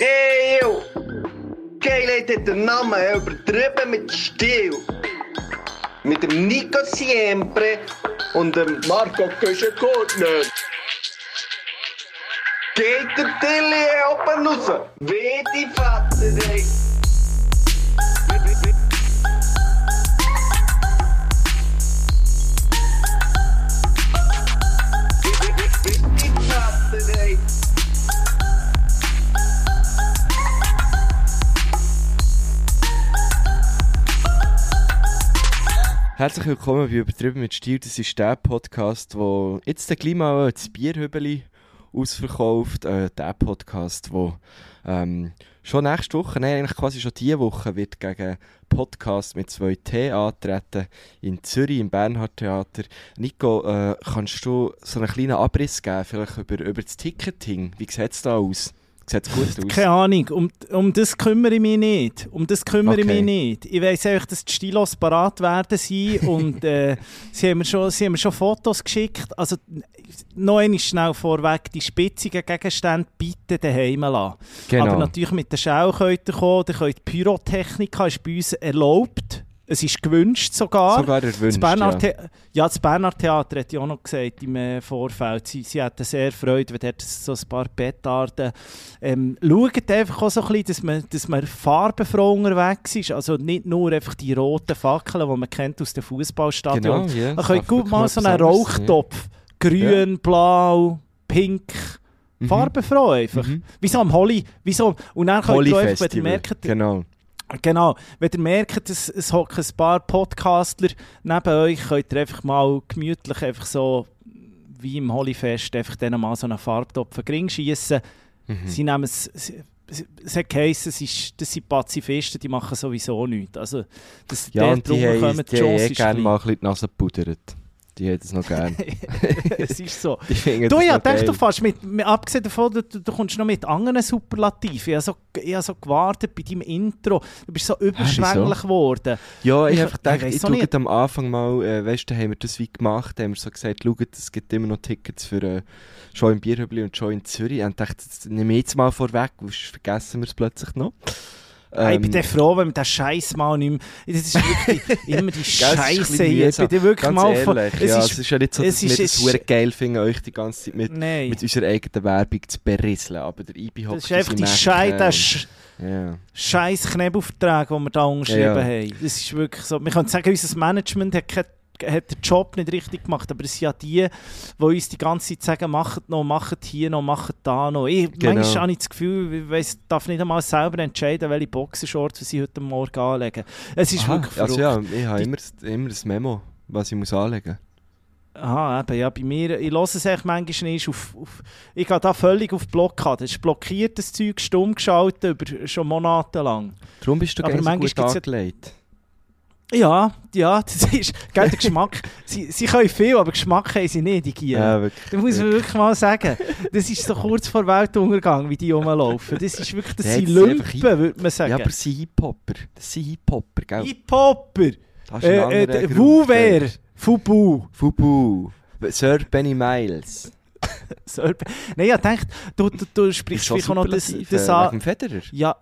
Eeuw! Geilheid hat den Namen übertrieben mit Stil. Mit dem Nico Siempre und dem Marco Köschengurtner. Geht der Tilly oben raus? Wie die Vater, ey. Herzlich willkommen bei Übertrieben mit Stil. Das ist der Podcast, wo jetzt der Klima das Bierhübeli ausverkauft. Äh, der Podcast, wo ähm, schon nächste Woche, nein, eigentlich quasi schon diese Woche, wird gegen Podcast mit 2T antreten in Zürich im Bernhard Theater. Nico, äh, kannst du so einen kleinen Abriss geben, vielleicht über, über das Ticketing? Wie sieht es da aus? Sieht gut aus? Keine Ahnung, um, um das kümmere ich mich nicht. Um das kümmere ich Okay. mich nicht. Ich weiss einfach, dass die Stilos parat werden sein und äh, sie, haben mir schon, sie haben mir schon Fotos geschickt. Also noch einmal schnell vorweg, die spitzigen Gegenstände bitte daheim lassen. Genau. Aber natürlich mit der Schau könnt ihr kommen, ihr könnt Pyrotechnika ist bei uns erlaubt. Es ist gewünscht sogar. Sogar erwünscht, das Bernhard ja. The ja, das Bernhard Theater hat ja auch noch gesagt im äh, Vorfeld, sie, sie hätten sehr Freude, wenn dort so ein paar Petarden... Ähm, schaut einfach auch so ein bisschen, dass man, dass man farbenfroh unterwegs ist. Also nicht nur einfach die roten Fackeln, die man kennt aus dem Fußballstadion. Genau, ja. Man könnte gut mal so einen Rauchtopf. Grün, blau, pink... Mhm. Farbenfroh einfach. Mhm. Wie so am Holly. Wie so, und dann könnt ihr einfach, wenn ihr merkt, Genau. Genau, wenn ihr merkt, es, es hocken ein paar Podcastler neben euch, könnt ihr einfach mal gemütlich einfach so wie im Holyfest einfach denen mal so einen Farbtopf an den Ring schiessen. Mhm. Sie nehmen es... sie- es- hat geheißen, es ist, das sind Pazifisten, die machen sowieso nichts. Also, das, Ja, die drunter haben, kommen die eh Chance ist gerne mal ein bisschen die Nase gepudert. Die hätten es noch gerne. es ist so. Du, ja, noch denk geil. du fast mit, mit, abgesehen davon, du, du, kommst noch mit anderen Superlativen. Ich habe so, ich habe so gewartet bei deinem Intro. Du bist so überschwänglich geworden. Ja, ich Ich- habe einfach gedacht, ich ich schaue am Anfang mal, äh, weißt du, haben wir das wie gemacht, haben wir so gesagt, schaut, es gibt immer noch Tickets für äh, schon in Bierhübli und schon in Zürich. Und ich dachte, das nehme ich jetzt mal vorweg, sonst vergessen wir es plötzlich noch. Ich bin Ähm, dann froh, wenn wir den Scheiß mal nicht mehr... Das ist wirklich immer die Scheiße hier. Ich bin wirklich Ganz mal... von- ehrlich, es ja, ist- es ist ja nicht so, dass es wir ist- das geil finden, euch die ganze Zeit mit, Nein. mit unserer eigenen Werbung zu berieseln. Aber der IB hockt Das ist einfach in die seinem Schei Ecken der und- Sch Ja. scheiß Knebelverträge, die wir da unterschrieben Ja, ja. haben. Das ist wirklich so. Wir können sagen, unser Management hat, kein, hat den Job nicht richtig gemacht, aber es sind ja die, die uns die ganze Zeit sagen, macht noch, macht hier noch, macht da noch. Ich, Genau. Manchmal habe ich das Gefühl, ich weiss, darf nicht einmal selber entscheiden, welche Boxershorts sie heute Morgen anlegen. Es ist Aha, wirklich also verrückt. ja, ich habe immer, immer ein Memo, was ich muss anlegen Aha, eben, ja, bei mir, ich höre es echt manchmal nicht auf, auf, ich gehe da völlig auf Blockade. Es ist blockiert, das Zeug stumm geschaltet, über schon monatelang. Darum bist du gerne so gut gibt's ja- angelegt. Ja, ja, das ist, gell, der Geschmack, sie, sie können viel, aber Geschmack haben sie nicht, die Gier. Ja, wirklich. Das muss man wirklich mal sagen. Das ist so kurz vor Weltuntergang, wie die rumlaufen. Das ist wirklich, das sind Lumpen, würde man sagen. Ja, aber sie Hip-Hopper. Das sind Hip-Hopper, gell? Hip-Hopper, äh, äh, Wuwer, Fubu. Fubu. Sir Benny Miles. Serb- Nein, ich dachte, du, du, du sprichst vielleicht noch das, das äh, an. Federer. Ja.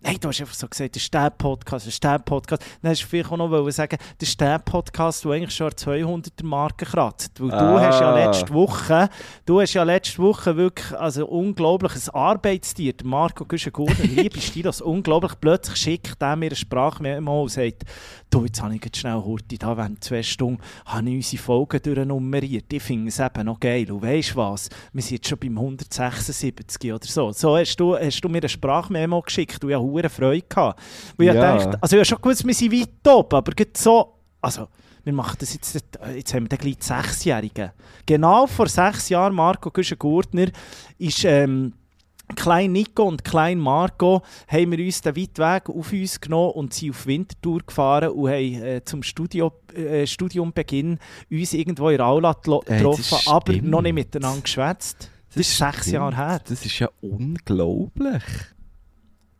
Nein, du hast einfach so gesagt, der Stäb-Podcast, der Stäb-Podcast. Dann hast du vielleicht auch noch sagen, der Stäb-Podcast, der eigentlich schon an 200er Marke kratzt. Weil du Ah. hast ja letzte Woche, du hast ja letzte Woche wirklich, also unglaubliches Arbeitstier, der Marco Güschen-Gurner, liebe Stilos, unglaublich, plötzlich schickt er mir eine Sprachmemo und sagt, du, jetzt habe ich jetzt schnell Hurti, da während zwei Stunden habe ich unsere Folgen durchnummeriert. Ich finde es eben noch geil. Und weisst du was? Wir sind jetzt schon beim 176 oder so. So hast du, hast du mir eine Sprachmemo geschickt und ich hatte hure Freude. Gehabt. Ich Ja. dachte, also ich habe schon gewusst, wir sind weit oben, aber so, also wir machen das jetzt, jetzt haben wir dann gleich Sechsjährigen. Genau vor sechs Jahren, Marco Güschen-Gurtner, ist... Ähm, Klein Nico und Klein Marco haben wir uns den weiten Weg auf uns genommen und sind auf Wintertour gefahren und haben äh, zum Studio, äh, Studiumbeginn uns irgendwo in Aula das getroffen, aber stimmt. noch nicht miteinander geschwätzt. Das ist sechs Stimmt. Jahre her. Das ist ja unglaublich.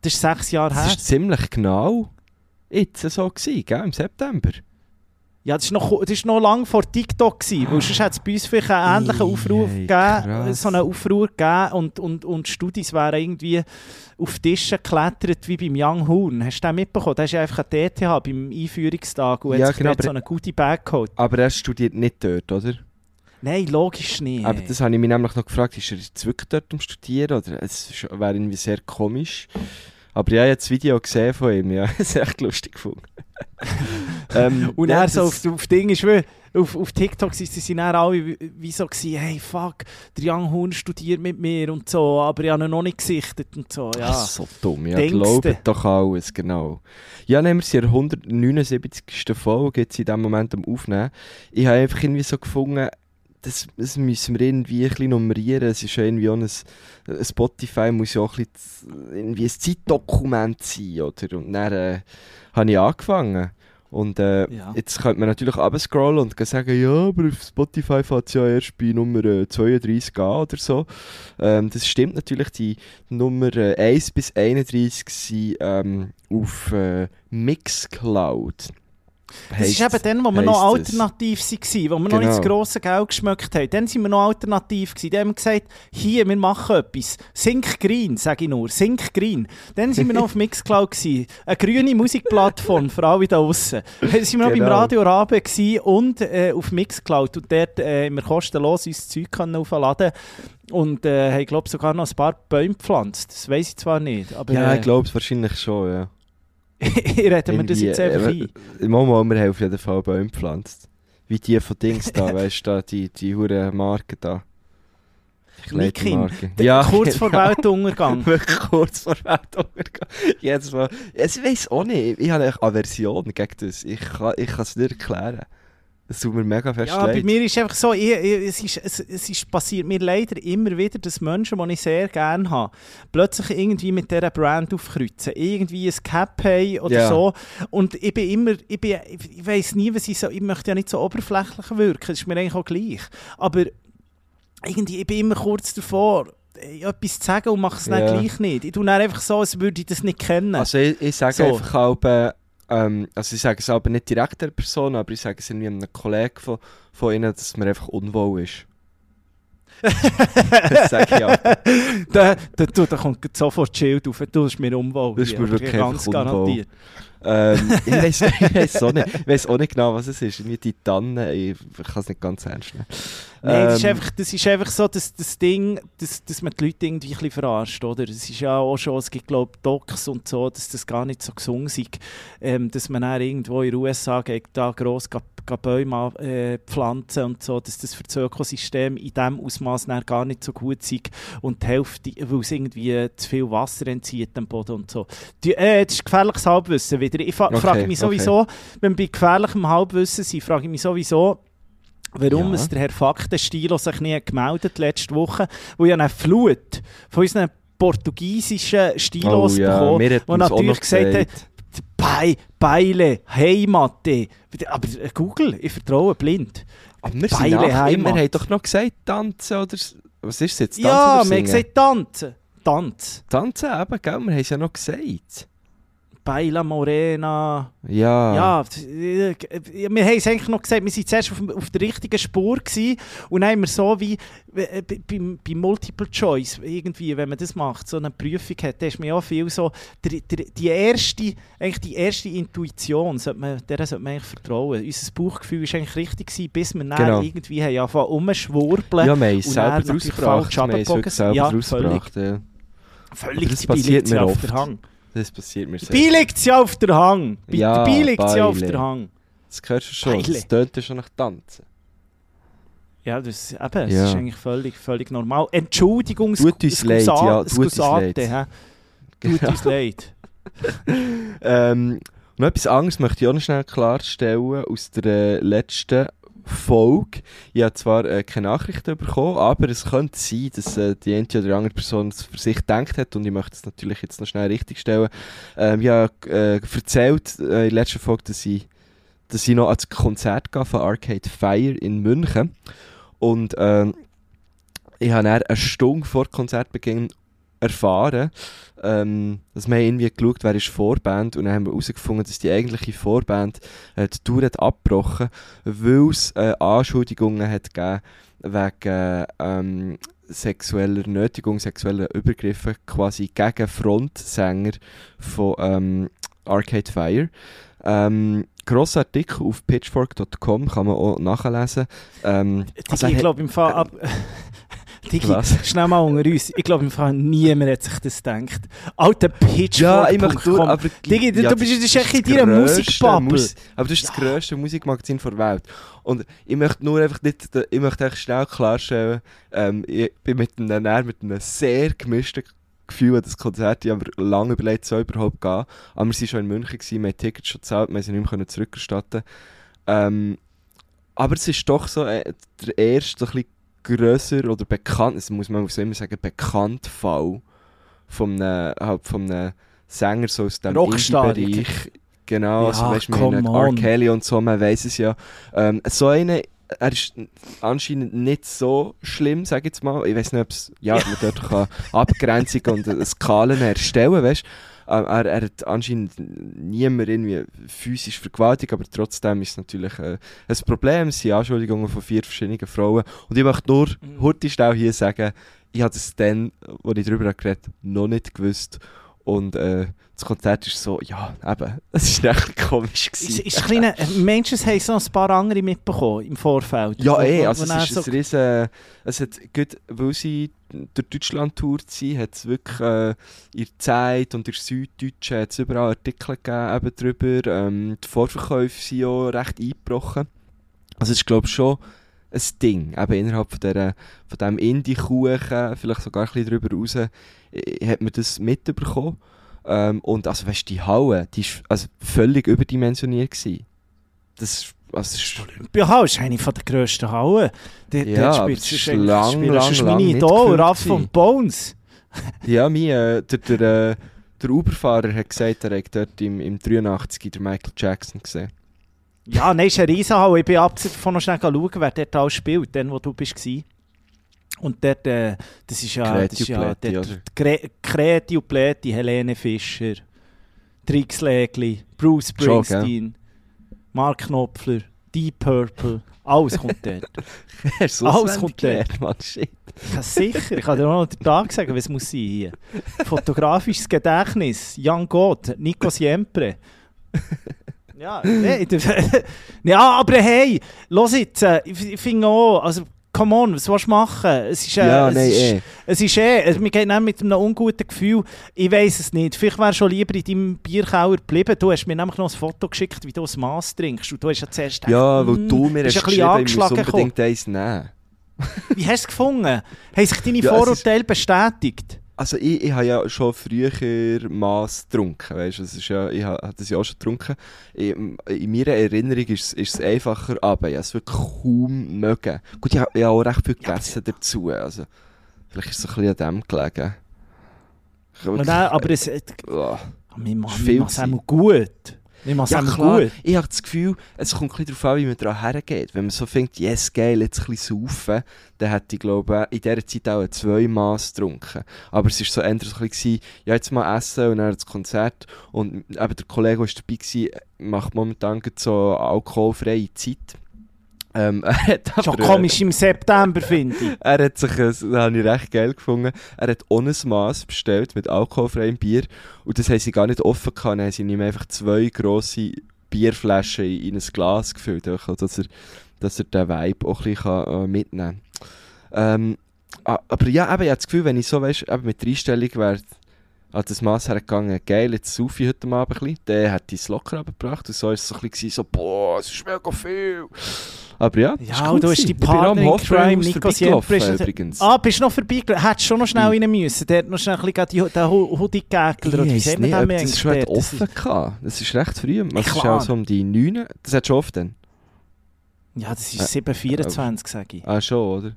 Das ist sechs Jahre Das her. ist ziemlich genau jetzt so gewesen, gell? Im September. Ja, das war noch, das ist noch lange vor TikTok, gewesen, weil sonst hat es bei uns vielleicht einen ähnlichen Aufruf ei, gegeben, so einen Aufruhr gegeben und, und, und Studis wären irgendwie auf Tische geklettert wie beim Young Horn. Hast du den mitbekommen? Der ist ja einfach der ETH beim Einführungstag und Ja, hat genau, so einen Goodie Bag geholt. Aber er studiert nicht dort, oder? Nein, logisch nicht. Aber das habe ich mich nämlich noch gefragt, ist er jetzt wirklich dort am Studieren? Oder es ist- wäre irgendwie sehr komisch. Aber ja, ich habe das Video gesehen von ihm, ja. Das ist echt lustig gefunden. ähm, Und er so auf, auf Ding ist auf, auf TikTok sind sie dann alle wie, wie so gewesen, hey fuck, der Young Horn studiert mit mir und so, aber ich habe ihn noch nicht gesichtet und so, ja. Ach, so dumm, ja. Denkste. Glaubt doch alles, genau. Ja, nehmen wir sie in der 179. Folge jetzt in diesem Moment am Aufnehmen. Ich habe einfach irgendwie so gefunden, das, das müssen wir irgendwie ein bisschen nummerieren. Es ist ja irgendwie auch ein, ein Spotify muss ja auch ein bisschen irgendwie ein Zeitdokument sein, oder? Und dann äh, habe ich angefangen. Und äh, Ja. jetzt könnte man natürlich abscrollen und sagen, ja, aber auf Spotify fängt es ja erst bei Nummer äh, 32 an oder so. Ähm, das stimmt natürlich, die Nummer äh, 1 bis 31 sind ähm, auf äh, Mixcloud. Das ist eben dann, wo wir noch alternativ waren, wo wir noch nicht das Genau. grosse Geld geschmeckt haben. Dann sind wir noch alternativ gewesen. Dann haben wir gesagt, hier, wir machen etwas. Sync Green, sage ich nur. Sync Green. Dann sind wir noch auf Mixcloud gewesen. Eine grüne Musikplattform für alle da draussen. Dann sind wir noch beim Genau. Radio Rabe und äh, auf Mixcloud. Und dort äh, haben wir kostenlos unser Zeug aufladen und äh, haben, glaube sogar noch ein paar Bäume gepflanzt. Das weiß ich zwar nicht, aber Ja, äh, ich glaube es wahrscheinlich schon, ja. reden wir das Irgendwie, jetzt einfach äh, ein. Mal, wir haben auf jeden Fall Bäume gepflanzt. Wie die von Dings da, weißt du, die, die hure Marke da. Kleidermarke. Ja, kurz vor genau. Weltuntergang. Wirklich kurz vor Weltuntergang. Jetzt mal. Ich weiß auch nicht. Ich habe eine Aversion gegen das. Ich kann ich kann es nicht erklären. Es tut mir mega fest Ja, bei leid. mir ist einfach so, ich, ich, es, ist, es, es ist passiert mir leider immer wieder, dass Menschen, die ich sehr gerne habe, plötzlich irgendwie mit dieser Brand aufkreuzen. Irgendwie ein Cap haben oder Ja. so. Und ich bin immer, ich, bin, ich weiss nie, was ich so, ich möchte ja nicht so oberflächlich wirken, das ist mir eigentlich auch gleich. Aber irgendwie, ich bin immer kurz davor, etwas zu sagen und mache es dann Ja. gleich nicht. Ich tue dann einfach so, als würde ich das nicht kennen. Also ich, ich sage So. einfach auch, äh, ähm, also ich sage es aber nicht direkt der Person, aber ich sage es irgendwie einem Kollegen von, von ihnen, dass mir einfach unwohl ist. das sage ich auch. da, da, da, da kommt sofort Schild auf, du bist mir unwohl. Das ist mir wirklich ganz garantiert. ähm, ich weiß auch, nicht- ich weiss auch nicht genau, was es ist. Irgendwie die Tanne, ich kann es nicht ganz ernst nehmen. Nein, das, ist Ähm, einfach, das ist einfach so das, das Ding, dass, dass man die Leute irgendwie ein bisschen verarscht, oder? Es ist ja auch schon, es gibt glaube Docs und so, dass das gar nicht so gesungen ist, ähm, dass man dann irgendwo in den USA geht, da gross Bäume äh, pflanzen und so, dass das für das Ökosystem in diesem Ausmaß gar nicht so gut ist und die Hälfte, weil es irgendwie zu viel Wasser entzieht am Boden und so. Die, äh, das ist gefährliches Halbwissen wieder. Ich fa- Okay, frage mich okay. sowieso, wenn wir bei gefährlichem Halbwissen sind, frage ich mich sowieso, Warum Ja. es der Herr Faktenstilo sich nie gemeldet letzte Woche, wo ja eine Flut von unseren portugiesischen Stilos oh, ja, bekommen, wo natürlich gesagt hat. Bei, Beile, Heimatte. Aber Google, ich vertraue blind. Aber wir, sind Beile wir Heimat. haben doch noch gesagt, tanzen oder... Was ist es jetzt? Tanzen ja, wir haben gesagt Tanzen. Tanz. Tanzen eben, gell? Wir haben es ja noch gesagt. Baila Morena. Ja. Ja, äh, wir haben es eigentlich noch gesagt, wir waren zuerst auf, auf der richtigen Spur gewesen, und dann haben wir so wie äh, bei, beim- bei Multiple Choice, irgendwie, wenn man das macht, so eine Prüfung hat, da ist mir auch viel so, der, der, die, erste, eigentlich die erste Intuition, sollte man, der sollte man eigentlich vertrauen. Unser Bauchgefühl war eigentlich richtig, gewesen, bis wir dann Genau. irgendwie haben angefangen rumschwurbeln. Ja, wir haben es selber dann daraus natürlich gebracht. falsch Wir haben es selber Ja, daraus völlig. Ja. Völlig sie mir auf oft. der Hang. Das passiert mir sehr. Dabei liegt sie auf der Hang. Ja, dabei liegt sie auf Beile. der Hang. Das hörst du schon. Beile. Das tönt ja schon nach Tanzen. Ja, das, eben, das Ja. ist eigentlich völlig, völlig normal. Entschuldigung, Tut uns leid, ja, tut uns leid. Tut uns leid. Ähm, noch etwas anderes möchte ich auch noch schnell klarstellen aus der letzten Folge. Ich habe zwar äh, keine Nachrichten bekommen, aber es könnte sein, dass äh, die eine oder andere Person es für sich gedacht hat und ich möchte es natürlich jetzt noch schnell richtigstellen. Ähm, ich habe äh, erzählt äh, in der letzten Folge, dass ich, dass ich noch ans Konzert gehe von Arcade Fire in München und ähm, ich habe dann eine Stunde vor Konzertbeginn erfahren. Ähm, dass wir haben irgendwie geschaut, wer ist Vorband und dann haben wir herausgefunden, dass die eigentliche Vorband äh, die Tour hat abgebrochen, weil es äh, Anschuldigungen hat gegeben wegen ähm, sexueller Nötigung, sexueller Übergriffe quasi gegen Frontsänger von ähm, Arcade Fire. Ähm, grosser Artikel auf pitchfork.com kann man auch nachlesen. Ähm, also ich glaube im Fall... Ab Digi, Was? schnell mal unter uns. Ich glaube im Fall niemand hat sich das gedacht. Alter Pitchfork. Ja, ich nur, aber... Digi, du, ja, du bist, das echt in deiner Musikbubble. Mus- aber das ist das grösste Musikmagazin der Welt. Und ich möchte nur einfach nicht, ich möchte echt schnell klarstellen, ähm, ich bin mit einem, mit einem sehr gemischten Gefühl an das Konzert, ich habe mir lange überlegt, soll überhaupt gehen. Aber wir waren schon in München, gewesen, wir haben Tickets schon gezahlt, wir sie nicht mehr zurückerstatten ähm, Aber es ist doch so äh, der erste so ein bisschen grösser oder bekannt, das muss man so immer sagen, bekannt Fall von einem, halt von einem Sänger so aus dem Indie-Bereich. Genau, Ja, also weißt du, mit R. Kelly und so, man weiß es ja. Ähm, so eine, er ist anscheinend nicht so schlimm, sag ich jetzt mal. Ich weiß nicht, ob es, ja, man dort kann Abgrenzung und Skalen erstellen, weißt er, er hat anscheinend niemand irgendwie physisch vergewaltigt, aber trotzdem ist es natürlich äh, ein Problem. Es sind Anschuldigungen von vier verschiedenen Frauen. Und ich möchte nur Mhm. heute schnell hier sagen, ich habe es dann, als ich darüber geredet habe, noch nicht gewusst. Und äh, das Konzert ist so, ja, eben, es war echt komisch. Ist, Gewesen. ist kleine, Menschen haben so ein paar andere mitbekommen im Vorfeld. Ja, Wo- eh, also es ist so- ein riesen, es hat, gut, weil sie durch Deutschland tourt sind, hat es wirklich äh, in der Zeit und in der Süddeutschen hat's überall Artikel gegeben eben drüber. Ähm, die Vorverkäufe sind ja recht eingebrochen. Also es ist glaube ich schon ein Ding, eben innerhalb von, dieser, von diesem Indie-Kuchen, vielleicht sogar ein bisschen drüber raus, äh, hat man das mitbekommen. Ähm, und also weißt die Halle, die ist also völlig überdimensioniert gewesen. Das ist, also, ist Olympia ist eine der grössten Hallen. Dort, Ja, dort es ist lang, spielen lang, sonst lang meine Idol, gefüllt Raff und Bones. Ja, mein, äh, der, der, äh, der Uberfahrer hat gesagt, er hat dort im, im 83 den Michael Jackson gesehen. Ja, nein, es ist eine Riesenhalle. Ich bin abgesehen davon noch schnell schauen, wer dort alles spielt, dann, wo du bist. warst. Und dort, äh, das ist ja, das ist ja Kreti und dort, Kreti Plätti, Helene Fischer, Trix Lägli, Bruce Springsteen, Mark Knopfler, Deep Purple, alles kommt dort. Du Alles kommt gelernt, Mann, shit. Ja, sicher, ich kann dir auch noch den Tag sagen, was muss sein hier. Fotografisches Gedächtnis, Jan Gott, Nico Siempre. Ja, nee, ja, aber hey, los jetzt, äh, ich, finde auch, also, come on, was willst du machen? Es ist, äh, Ja, es nein, ist, eh. es ist eh, also, wir gehen mit einem unguten Gefühl, ich weiß es nicht, vielleicht wärst du schon lieber in deinem Bierkeller geblieben, du hast mir nämlich noch ein Foto geschickt, wie du ein Maß trinkst und du hast ja zuerst gedacht, Ja, weil «Hm, du mir bist hast ein geschrieben, ich muss angeschlagen gekommen.» unbedingt eins nehmen. Wie hast du es gefunden? Haben sich deine Ja, Vorurteile bestätigt? Also ich, ich habe ja schon früher Mass getrunken, weißt das ist ja, ich habe das ja auch schon getrunken. In, in meiner Erinnerung ist es, ist es einfacher, aber ich habe es wirklich kaum mögen. Gut, ich habe, ich habe auch recht viel gegessen dazu, also vielleicht ist es ein bisschen an dem gelegen. Ich dann, aber es, Oh. viel es einmal gut. Machen es Ja klar, gut. ich habe das Gefühl, es kommt ein bisschen darauf an, wie man daran hergeht. Wenn man so denkt, yes, geil, jetzt ein bisschen saufen, dann hätte ich, glaube ich, in dieser Zeit auch zwei Maß getrunken. Aber es war so eher so ein bisschen, ja, jetzt mal essen und dann das Konzert. Und eben der Kollege, der dabei war, macht momentan so alkoholfreie Zeit. Ähm, hat Schon komisch im September, finde ich. er hat sich, das habe ich recht geil gefunden, er hat ohne Maß bestellt mit alkoholfreiem Bier und das haben sie gar nicht offen gehabt, dann haben sie ihm einfach zwei grosse Bierflaschen in, in ein Glas gefüllt, dass er, dass er den Vibe auch ein bisschen kann, äh, mitnehmen kann. Ähm, aber ja, eben, ich habe das Gefühl, wenn ich so, weißt, eben mit der Einstellung wäre, an das Mass hergegangen, geil, jetzt saufe ich heute Abend ein bisschen, hätte ich es locker abgebracht und so war es so ein bisschen so, boah, es ist mega viel. Aber ja, das Ja, cool du hast die Ich Partner Crime, Nico Siempre. übrigens. Ah, bist du noch vorbeigelaufen? Hättest du schon noch schnell rein müssen. Der hat noch schnell ein bisschen die- den Hoodie. Oder wie weiss nicht, ob das schon? Das offen gehabt. Das ist recht früh. Es ist auch so um die 9. Das hat schon oft dann. Ja, das ist Äh, 724, sage ich. Ah, schon, oder?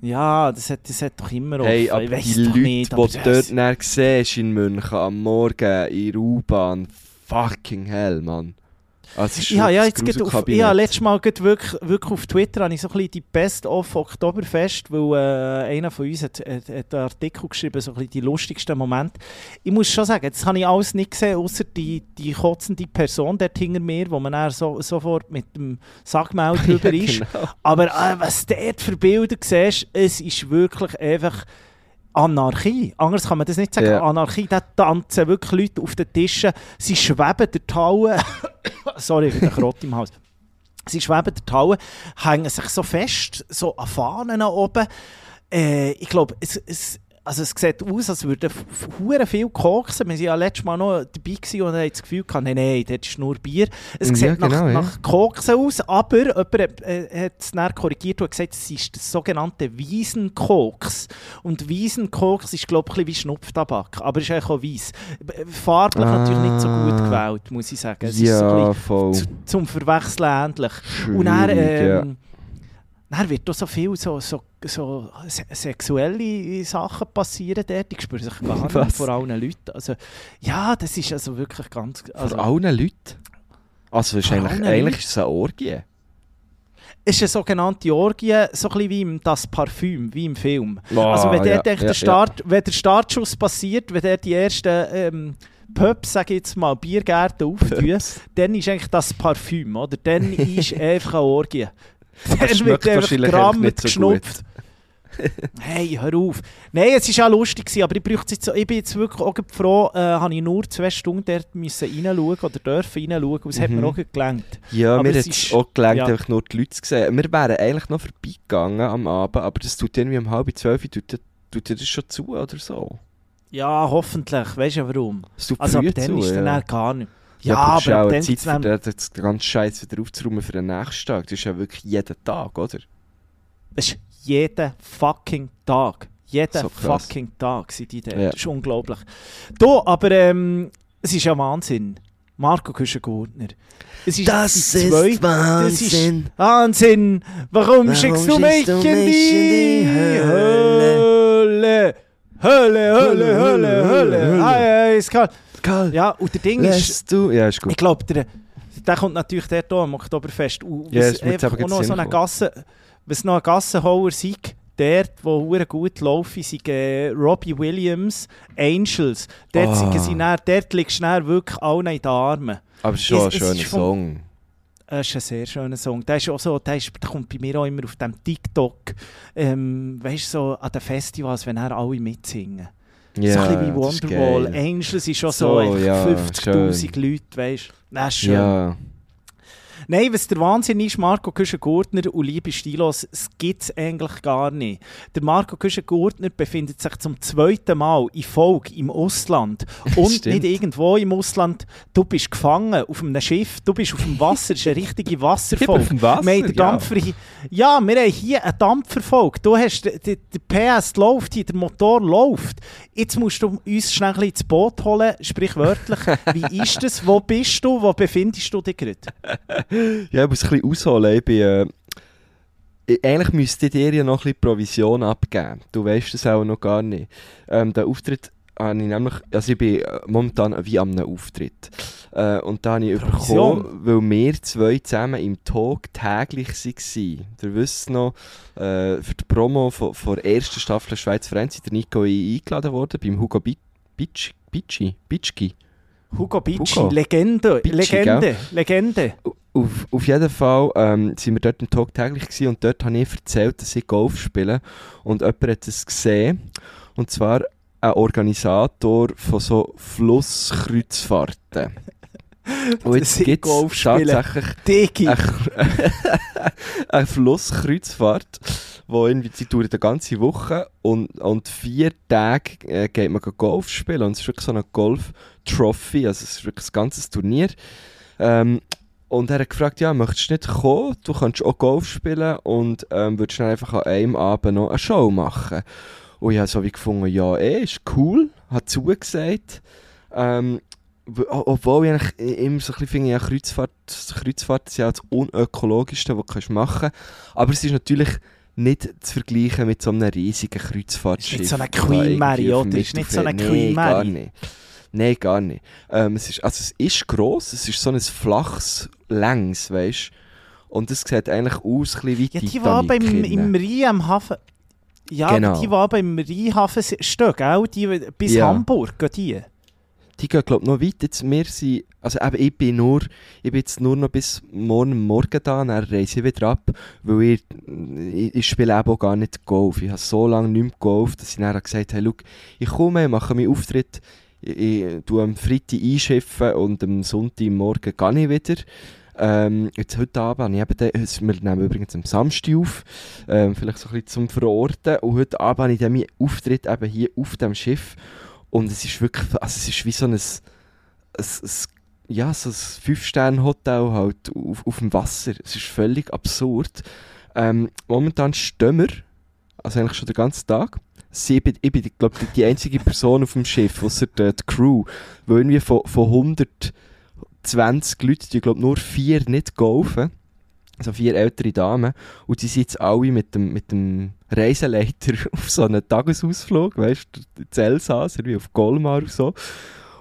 Ja, das hat, das hat doch immer offen. Hey, aber ich die Leute, nicht, die aber du das- dort siehst in München am Morgen in der U-Bahn, fucking hell, Mann. Ist Ja, ja, jetzt geht auf, ja, letztes Mal geht wirklich, wirklich auf Twitter habe ich so ein bisschen die Best of Oktoberfest, weil äh, einer von uns hat, hat, hat einen Artikel geschrieben, so ein bisschen die lustigsten Momente. Ich muss schon sagen, das habe ich alles nicht gesehen, außer die, die kotzende Person dort hinter mir, wo man dann so, sofort mit dem Sackmaul drüber ist. Genau. Aber äh, was du dort für Bilder siehst, es ist wirklich einfach Anarchie. Anders kann man das nicht sagen. Ja. Anarchie, da tanzen wirklich Leute auf den Tischen, sie schweben der Taue. Sorry, wieder Krott im Haus. Sie schweben der Taue, hängen sich so fest, so an Fahnen oben. Äh, ich glaube, es, es, also es sieht aus, als würden hure viel koksen. Wir waren ja letztes Mal noch dabei gewesen und haben das Gefühl gehabt, nein, nein, das ist nur Bier. Es Ja, sieht nach, genau, ja. nach Koksen aus, aber jemand hat, äh, hat es dann korrigiert und gesagt, es ist das sogenannte Wiesenkoks. Und Wiesenkoks ist, glaube ich, ein bisschen wie Schnupftabak, aber ist eigentlich auch weiss. B- Farblich natürlich nicht so gut Ah. gewählt, muss ich sagen. Es ist so ein Ja, bisschen voll. zu, zum Verwechseln ähnlich. Und dann, Schwierig, ja. Dann wird auch so viel so, so, so se sexuelle Sachen passieren dort. Ich spüre sich gar nicht Was? vor allen Leuten. Also, ja, das ist also wirklich ganz... Also, Vor allen Leuten? Also, Vor eigentlich, ist es eine Orgie. es ist eine sogenannte Orgie, so ein bisschen wie im «Das Parfüm», wie im Film. Ah, also wenn, ja, echt ja, der Start, wenn der Startschuss passiert, wenn der die ersten ähm, Pubs, sage ich jetzt mal, Biergärten auftun, dann ist eigentlich das Parfüm, oder? Dann ist einfach eine Orgie. Dann schmeckt wahrscheinlich Gramm nicht so geschnupft. hey, hör auf. Nein, es war auch lustig, gewesen, aber ich, bräuchte jetzt, ich bin jetzt wirklich auch froh, äh, habe ich nur zwei Stunden dort müssen reinschauen oder dürfen reinschauen und es hat Mhm. mir auch gelangt. Ja, Aber mir hat es auch gelangt, ja. einfach nur die Leute zu sehen. Wir wären eigentlich noch vorbeigegangen am Abend, aber das tut irgendwie um halb zwölf, tut, tut dir das schon zu oder so? Ja, hoffentlich. Weißt du warum? Also ab dann zu, ist dann ja. gar nicht. Ja, Ja, aber es ist aber auch Zeit, für den, das ganze Scheiß wieder aufzuräumen für den nächsten Tag. Das ist ja wirklich jeden Tag, oder? das ist jeden fucking Tag. Jeden So fucking Tag sind die dort. Ja. Das ist unglaublich. Du, aber ähm, es ist ja Wahnsinn. Marco Küschen-Gurtner. Es ist zwei- Das ist Wahnsinn! Warum, Warum schickst du mich du in mich die in die Hölle? Hölle, Hölle, Hölle, Hölle. Hölle. Ah, ja, ist kalt. Karl, Ja, und der Ding ist, du... Ja, ist gut. ich glaube, der, der kommt natürlich dort auch am Oktoberfest. Und Ja, wird einfach auch noch so eine Gasse, was noch ein Gassenhauer sei, dort, wo hure gut laufen, sind äh, Robbie Williams, Angels. Dort, sind sie dann, dort liegst du dann wirklich allen in den Armen. Aber es ist schon ein es- schöner ist Song. Das ist ein sehr schöner Song. Der, ist auch so, der, ist, der kommt bei mir auch immer auf dem TikTok, ähm, weißt du, so an den Festivals, wenn er alle mitsingen. So ein bisschen wie Wonderwall. Angels ist schon So, so, ja, 50'000 Leute, weißt du. Das ist schön. Ja. Nein, was der Wahnsinn ist, Marco Küschen-Gurtner und liebe Stilos, es gibt es eigentlich gar nicht. Der Marco Küschen-Gurtner befindet sich zum zweiten Mal in Folge im Ausland. Und Stimmt. nicht irgendwo im Ausland. Du bist gefangen auf einem Schiff, du bist auf dem Wasser, es ist eine richtige Wasserfolge. auf dem Wasser, wir haben ja. Dampfer hier. Ja, wir haben hier einen Dampferfolge. Du hast, der, der PS läuft hier, der Motor läuft. Jetzt musst du uns schnell ein ins Boot holen, sprichwörtlich. Wie ist das? Wo bist du? Wo befindest du dich gerade? Ja, ich muss ein bisschen ausholen. Ich bin, äh, ich- eigentlich müsste ich dir ja noch ein bisschen Provision abgeben. Du weißt das auch noch gar nicht. Ähm, der Auftritt habe ich nämlich, also ich bin äh, momentan wie einem Auftritt. Äh, und da habe ich Provision? bekommen, weil wir zwei zusammen im Talk täglich waren. Ihr wisst noch, äh, für die Promo von, von der ersten Staffel Schweiz ist der Nico eingeladen worden, beim Hugo Bi- Bitsch- Bitschi, Bitschki. Hugo Bitschi, Hugo. Legende, Bitschi, Legende, Legende. Auf, auf jeden Fall ähm, sind wir dort im Talk täglich gewesen und dort habe ich erzählt, dass ich Golf spiele und jemand hat es gesehen und zwar ein Organisator von so Flusskreuzfahrten. Und jetzt gibt es tatsächlich eine, eine Flusskreuzfahrt, wo irgendwie, sie dauert eine ganze Woche und, und vier Tage äh, geht man Golf spielen und es ist wirklich so eine Golf-Trophy, also es ist wirklich ein ganzes Turnier. Ähm, und er hat gefragt, ja, möchtest du nicht kommen? Du kannst auch Golf spielen und ähm, würdest dann einfach an einem Abend noch eine Show machen. Und ich habe so wie gefunden, ja, eh, ist cool, hat zugesagt. Ähm, obwohl ich eigentlich immer so ein bisschen finde, ja, Kreuzfahrt, Kreuzfahrt ist ja das unökologischste, was du machen kannst. Aber es ist natürlich nicht zu vergleichen mit so einem riesigen Kreuzfahrtschiff. Ist nicht so eine Queen Mary, oder? Ist nicht so eine Queen nee, gar Mary. nicht. Nein, gar nicht. Ähm, es ist, also es ist gross, es ist so ein flaches Längs, weißt Und es sieht eigentlich aus, ein bisschen wie Ja, die, Titanic beim, im Rhein am Hafen... Ja, Genau. die, die beim Rheinhafen stehen, gell? Die bis Ja. Hamburg, gehen die? Die gehen, glaube noch weit. Jetzt, wir sind, also eben, ich bin nur, ich bin jetzt nur noch bis morgen Morgen da, dann reise ich wieder ab, weil ich, ich, ich spiele eben auch gar nicht Golf. Ich habe so lange nicht mehr Golf, dass ich dann gesagt habe, hey, schau, ich komme, mache meinen Auftritt, ich, ich tue am Freitag einschiffen und am Sonntagmorgen gehe ich wieder. Ähm, jetzt heute Abend, habe ich eben den, wir nehmen übrigens am Samstag auf, ähm, vielleicht so ein bisschen zum Verorten, und heute Abend habe ich dann meinen Auftritt eben hier auf dem Schiff und es ist wirklich, also es ist wie so ein, ein, ein ja, so ein Fünf-Sterne-Hotel halt auf, auf dem Wasser. Es ist völlig absurd. Ähm, momentan stehen wir, also eigentlich schon den ganzen Tag. Sie, ich bin, ich bin glaube die, einzige Person auf dem Schiff, außer die, Crew. Weil irgendwie von, von 120 Leuten, die glaube nur vier nicht golfen. Also vier ältere Damen. Und die sind jetzt alle mit dem, mit dem Reiseleiter auf so einen Tagesausflug, weißt du, in Elsass, wie auf Golmar und so.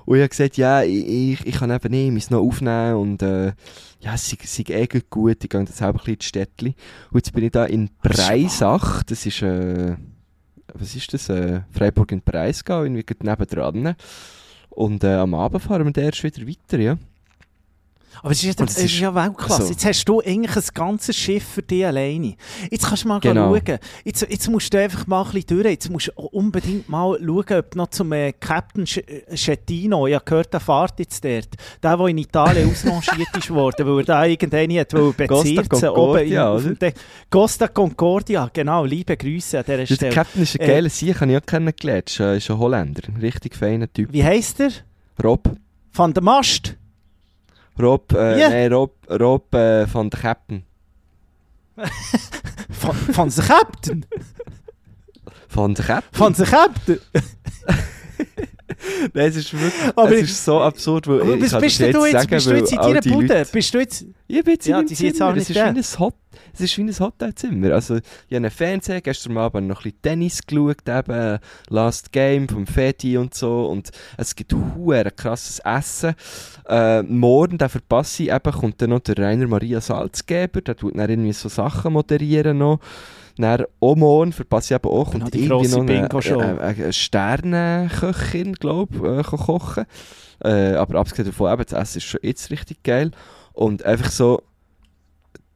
Und ich habe gesagt, ja, ich, ich, ich kann eben nicht, ich muss noch aufnehmen und äh, ja, es sei, eh gut, ich gehe jetzt selber ein bisschen ins Städtchen. Und jetzt bin ich da in Breisach, das ist, äh, was ist das, äh, Freiburg in Breisgau, irgendwie nebendran. Und äh, am Abend fahren wir dann erst wieder weiter, ja. Aber es ist, ja- es ist ja Weltklasse. also- jetzt hast du eigentlich ein ganzes Schiff für dich alleine. Jetzt kannst du mal Genau. schauen. Jetzt, jetzt musst du einfach mal ein bisschen durch. Jetzt musst du unbedingt mal schauen, ob noch zum äh, Captain Sch äh, Schettino, ich habe gehört, der fährt jetzt dort. Der, der in Italien ausrangiert ist worden, weil er da irgendeinen hat Costa bezirzen. Concordia, oben in- oder? der- Costa Concordia, genau. Liebe Grüße an dieser Ja, der Stelle. Captain ist ein Äh, geiler Sieg, habe ich auch kennengelernt. Ist, äh, ist ein Holländer, ein richtig feiner Typ. Wie heisst er? Rob. Van der Mast? Rob, äh, Ja. nein, Rob, Rob äh, von der Captain. Van, van der Captain? Von der Captain? Van der Captain? Nein, es ist wirklich, Aber es ist so absurd, weil Aber ich bist, bist das du jetzt, sagen, bist du jetzt in deiner Bude? Leute- Bist du jetzt... Ich bin jetzt Ja, in die meinem sind jetzt Zimmer. auch Es nicht ist, wie da. ein Hot, es ist wie ein Hotelzimmer. Also, ich habe einen Fernseher, gestern Abend noch ein bisschen Tennis geschaut, eben Last Game vom Feti und so. Und es gibt hure krasses Essen. Äh, morgen, den verpasse ich eben, kommt dann noch der Rainer Maria Salzgeber, der tut dann irgendwie so Sachen moderieren noch. Dann auch morgen verpasse ich eben auch, Genau, kommt die irgendwie noch eine, eine, eine Sternenköchin, glaube ich, äh, kochen. Äh, aber abgesehen davon, eben, das Essen ist schon jetzt richtig geil. Und einfach so,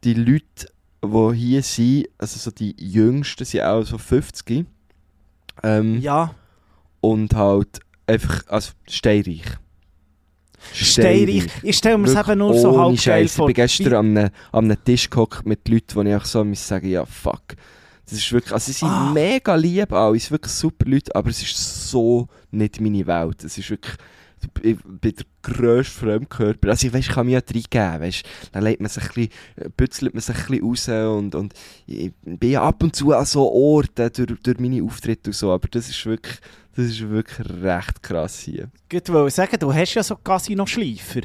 die Leute, die hier sind, also so die Jüngsten sind auch so 50. Ähm, Ja, Und halt einfach, also steinreich. Steinreich. Ich stelle mir es eben nur so halb geil vor. Ich bin gestern an einem, an einem Tisch gehockt mit Leuten, wo ich auch so muss sagen, ja fuck. Das ist wirklich, also sie sind Ah. mega lieb alle, es sind wirklich super Leute, aber es ist so nicht meine Welt. Es ist wirklich, ich bin der grösste Fremdkörper. Also ich weiss, ich kann mich ja reingeben, weißt Dann legt man sich ein bisschen, äh, bützelt man sich ein bisschen raus und, und ich bin ja ab und zu an so Orten durch, durch meine Auftritte und so, aber das ist wirklich, das ist wirklich recht krass hier. Ich wollte sagen, du hast ja so Casino-Schleifer.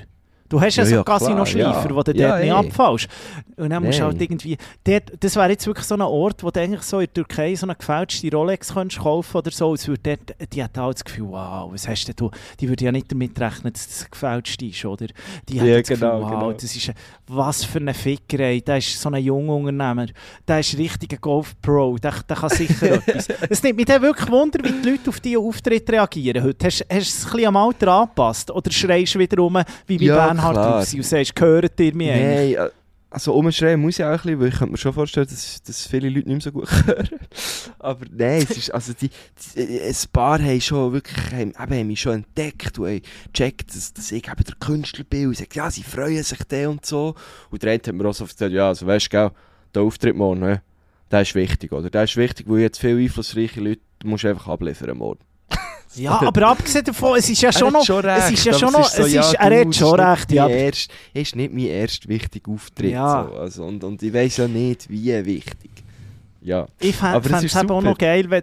Du hast ja, Ja, so Casino-Schleifer, ja. wo du Ja, dort nicht abfällst. Und dann musst du halt irgendwie... Dort, das wäre jetzt wirklich so ein Ort, wo du eigentlich so in der Türkei so eine gefälschte Rolex könntest kaufen oder so. Es würde dort, die hat auch das Gefühl, wow, was hast denn du... Die würde ja nicht damit rechnen, dass das gefälscht ist, oder? Die hat Ja, das Gefühl, genau, wow, genau. das ist... Ein, was für eine Fickerei. Der ist so ein junger Unternehmer. Der ist richtig ein Golf-Pro. Der, der kann sicher etwas. Es nimmt mich dann wirklich Wunder, wie die Leute auf diese Auftritte reagieren heute. Hast, hast du es ein bisschen am Alter angepasst? Oder schreist du wieder rum, wie bei Ja, Bernhard klar. Rossi und sagst, gehört ihr mich eigentlich? Nein, äh, also umschreien muss ich auch ein bisschen, weil ich könnte mir schon vorstellen, dass, dass viele Leute nicht mehr so gut hören. Aber nein, es ist, also die, die, äh, ein paar haben schon wirklich, haben, haben mich schon entdeckt und haben gecheckt, dass, dass ich eben der Künstler bin und sagen, ja, sie freuen sich dann und so. Und der eine hat mir auch so erzählt, ja, also weißt du, der Auftritt morgen, ne, der ist wichtig, oder? Der ist wichtig, weil jetzt viele einflussreiche Leute, du musst einfach abliefern morgen. Ja, aber abgesehen davon, es ist ja schon noch... es ist ja aber schon noch... so, es ja, ist, er hat es schon recht, ja. Erst, ist nicht mein erst wichtiger Auftritt. Ja. So. Also, und, und ich weiß ja nicht, wie wichtig. Ja. Ich Aber fände es es eben auch noch geil, wenn...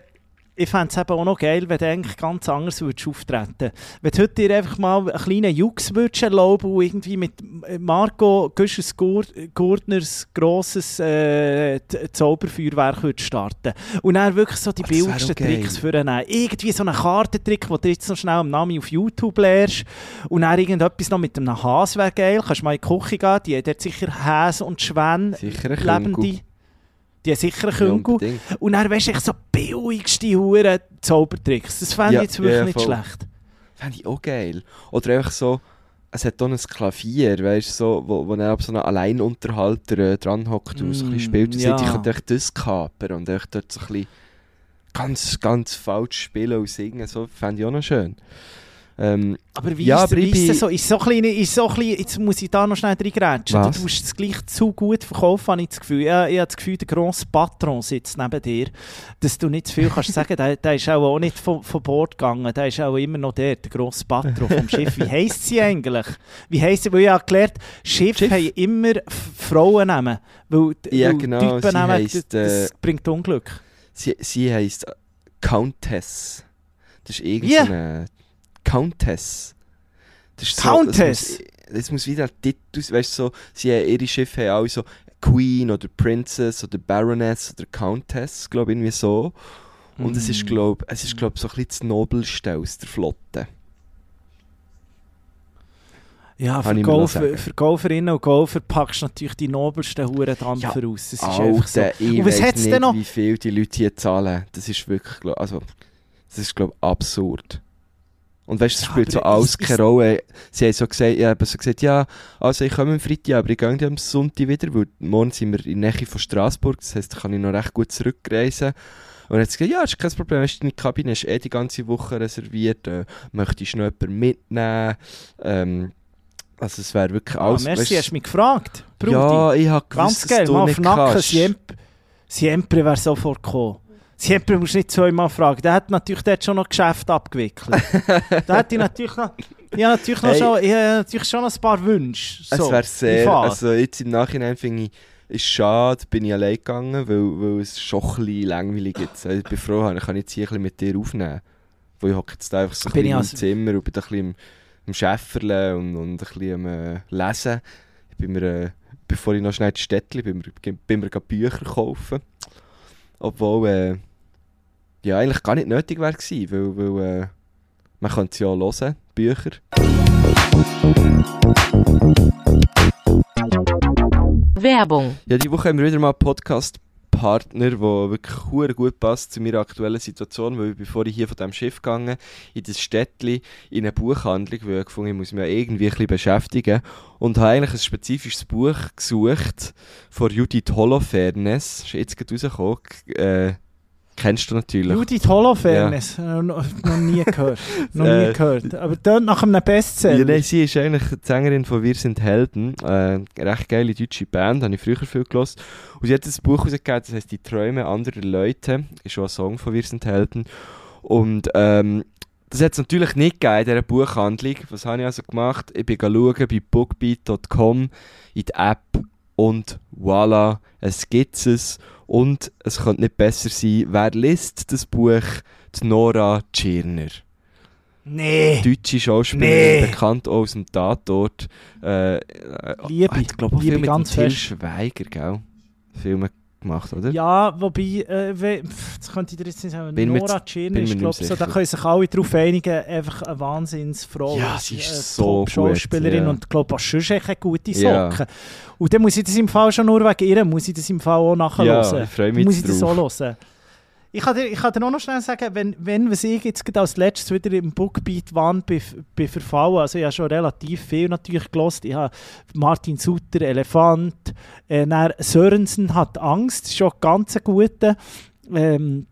ich fände es eben auch noch geil, wenn du eigentlich ganz anders würdest auftreten Wenn du heute dir einfach mal einen kleinen Jux würdest erlauben und irgendwie mit Marco Güschers-Gurtners grosses äh, Zauberfeuerwerk würdest starten Und dann wirklich so die Oh, billigsten. Tricks für einen Irgendwie so einen Kartentrick, den du jetzt noch schnell am Namen auf YouTube lernst. Und dann irgendetwas noch mit einem Hase wäre geil. Kannst mal in die Küche gehen, die hat sicher Häse und Schwäne, Sicher lebende. Küngel. Die haben sicher einen Ja, Küngel. unbedingt. Und dann weisst du so billigste Huren Zaubertricks. Das fände Ja, ich jetzt wirklich ja, nicht schlecht. Fände ich auch geil. Oder einfach so, es hat hier ein Klavier, weißt du, so, wo, wo er ab so einen Alleinunterhalter äh, dran hockt und so ein Mm, bisschen spielt und ja. ich könnte echt das kapern und echt dort so ein bisschen ganz, ganz falsch spielen und singen. So fände ich auch noch schön. Ähm, Aber wie Ja, ist, wie ich ist das so? Ist so ein bisschen, ist so ein bisschen, jetzt muss ich da noch schnell reingrätschen. Du musst es gleich zu gut verkaufen, habe ich das Gefühl. Ja, ich habe das Gefühl, der grosse Patron sitzt neben dir, dass du nicht zu viel kannst sagen. Der, der ist auch, auch nicht von, von Bord gegangen. Der ist auch immer noch der, der grosse Patron vom Schiff. Wie heisst sie eigentlich? Wie heisst sie? Weil ich habe gelernt, Schiffe Schiff? haben immer F- Frauennamen. Weil, Ja, weil genau, Typen nehmen, heisst, das, das äh, bringt Unglück. sie, sie heisst Countess. Das ist Wie? irgendeine Countess. Das ist Countess? So, das, muss, das muss wieder ein Titel, weißt du, so, sie, haben- ihre Schiffe haben auch so Queen oder Princess oder Baroness oder Countess, glaube ich, irgendwie so. Und es ist, Mm. glaube es ist, glaub, so ein bisschen das Nobelste aus der Flotte. Ja, für, Kann ich mir noch Golf, sagen. für Golferinnen und Golfer packst du natürlich die nobelsten Hurendampfer Ja, aus. Das ist einfach so. Ich Und was hat's nicht, denn noch? wie viel die Leute hier zahlen. Das ist wirklich, also, das ist, glaube ich, absurd. Und weißt du, es Ja, spielt so alles keine Rolle. Sie haben so gesagt, ich habe so gesagt, ja, also ich komme am Freitag, aber ich gehe am Sonntag wieder, weil morgen sind wir in der Nähe von Straßburg, das heisst, da kann ich noch recht gut zurückreisen. Und dann hat sie gesagt, ja, ist kein Problem, weißt du, deine Kabine ist eh die ganze Woche reserviert, äh, möchtest du noch jemanden mitnehmen? Ähm, also es wäre wirklich Ah, alles... merci, weisst- hast du mich gefragt. Brudi. ja, ich habe gewusst, Ganz geil, mal auf Nacken. Siempre, Siempre wäre sofort gekommen. Siempre musst du nicht zweimal fragen. Der hat natürlich dort schon noch Geschäft abgewickelt. da hätte ich natürlich noch... Ich habe natürlich, noch Hey. schon, ich habe natürlich schon ein paar Wünsche. Es So, wäre sehr, also jetzt im Nachhinein finde ich, ist schade, bin ich allein gegangen, weil, weil es schon ein bisschen langweilig ist. Also ich bin froh, ich kann jetzt hier ein bisschen mit dir aufnehmen. Weil ich hocke jetzt einfach so ein Bin bisschen im also- Zimmer und bin ein bisschen im, im Schäferle und, und ein bisschen am äh, Lesen. Ich bin mir, äh, bevor ich noch schnell ins Städtchen bin, bin, bin mir gerade Bücher kaufen. Obwohl, äh, ja, eigentlich gar nicht nötig wäre gewesen, weil, weil äh, man könnte es ja auch hören, Bücher. Werbung. Ja, die Woche haben wir wieder mal einen Podcast-Partner, der wirklich gut passt zu meiner aktuellen Situation, weil ich bevor ich hier von diesem Schiff gegangen in das Städtli in eine Buchhandlung, weil ich gefunden ich muss mich irgendwie ein bisschen beschäftigen und habe eigentlich ein spezifisches Buch gesucht von Judith Holofernes, ist jetzt gerade rausgekommen, äh, kennst du natürlich. Judith Holofernes. Noch, noch nie gehört. noch nie Äh, gehört. Aber tönt nach einem Bestseller. Ja, nein, sie ist eigentlich die Sängerin von Wir sind Helden. Äh, eine recht geile deutsche Band, habe ich früher viel gehört. Und sie hat ein Buch rausgegeben, das heißt Die Träume anderer Leute. Ist auch ein Song von Wir sind Helden. Und ähm, das hat es natürlich nicht gegeben in dieser Buchhandlung. Was habe ich also gemacht? Ich bin schauen bei bookbeat.com in die App und voilà, es gibt es. Und es könnte nicht besser sein. Wer liest das Buch? Die Nora Tschirner nee. deutsche Schauspielerin, Nee. bekannt auch aus dem Tatort. Äh, äh, Liebe. hat, glaub, auch Liebe ganz Til. Schweiger, gell? Filme gemacht, oder? Ja, wobei, äh, das könnte ich dir jetzt nicht sagen, Bin Nora ist, mir glaube so, da können sich alle darauf einigen, einfach eine Wahnsinnsfrau. Ja, sie ist Eine so gut, Top-Schauspielerin ja. und glaube auch sonst eine gute. Socke. Und dann muss ich das im Fall schon nur wegen ihr, muss ich das im Fall auch nachher Ja, hören. ich freue mich Muss ich jetzt das drauf. auch hören. Ich kann, dir, ich kann dir auch noch schnell sagen, wenn, wenn was ich jetzt als letztes wieder im Bookbeat waren, bin, bin verfallen, also ich habe schon relativ viel natürlich gelost. Ich habe Martin Sutter, Elefant, äh, Sörensen hat Angst, schon ganz ein guter. Ähm,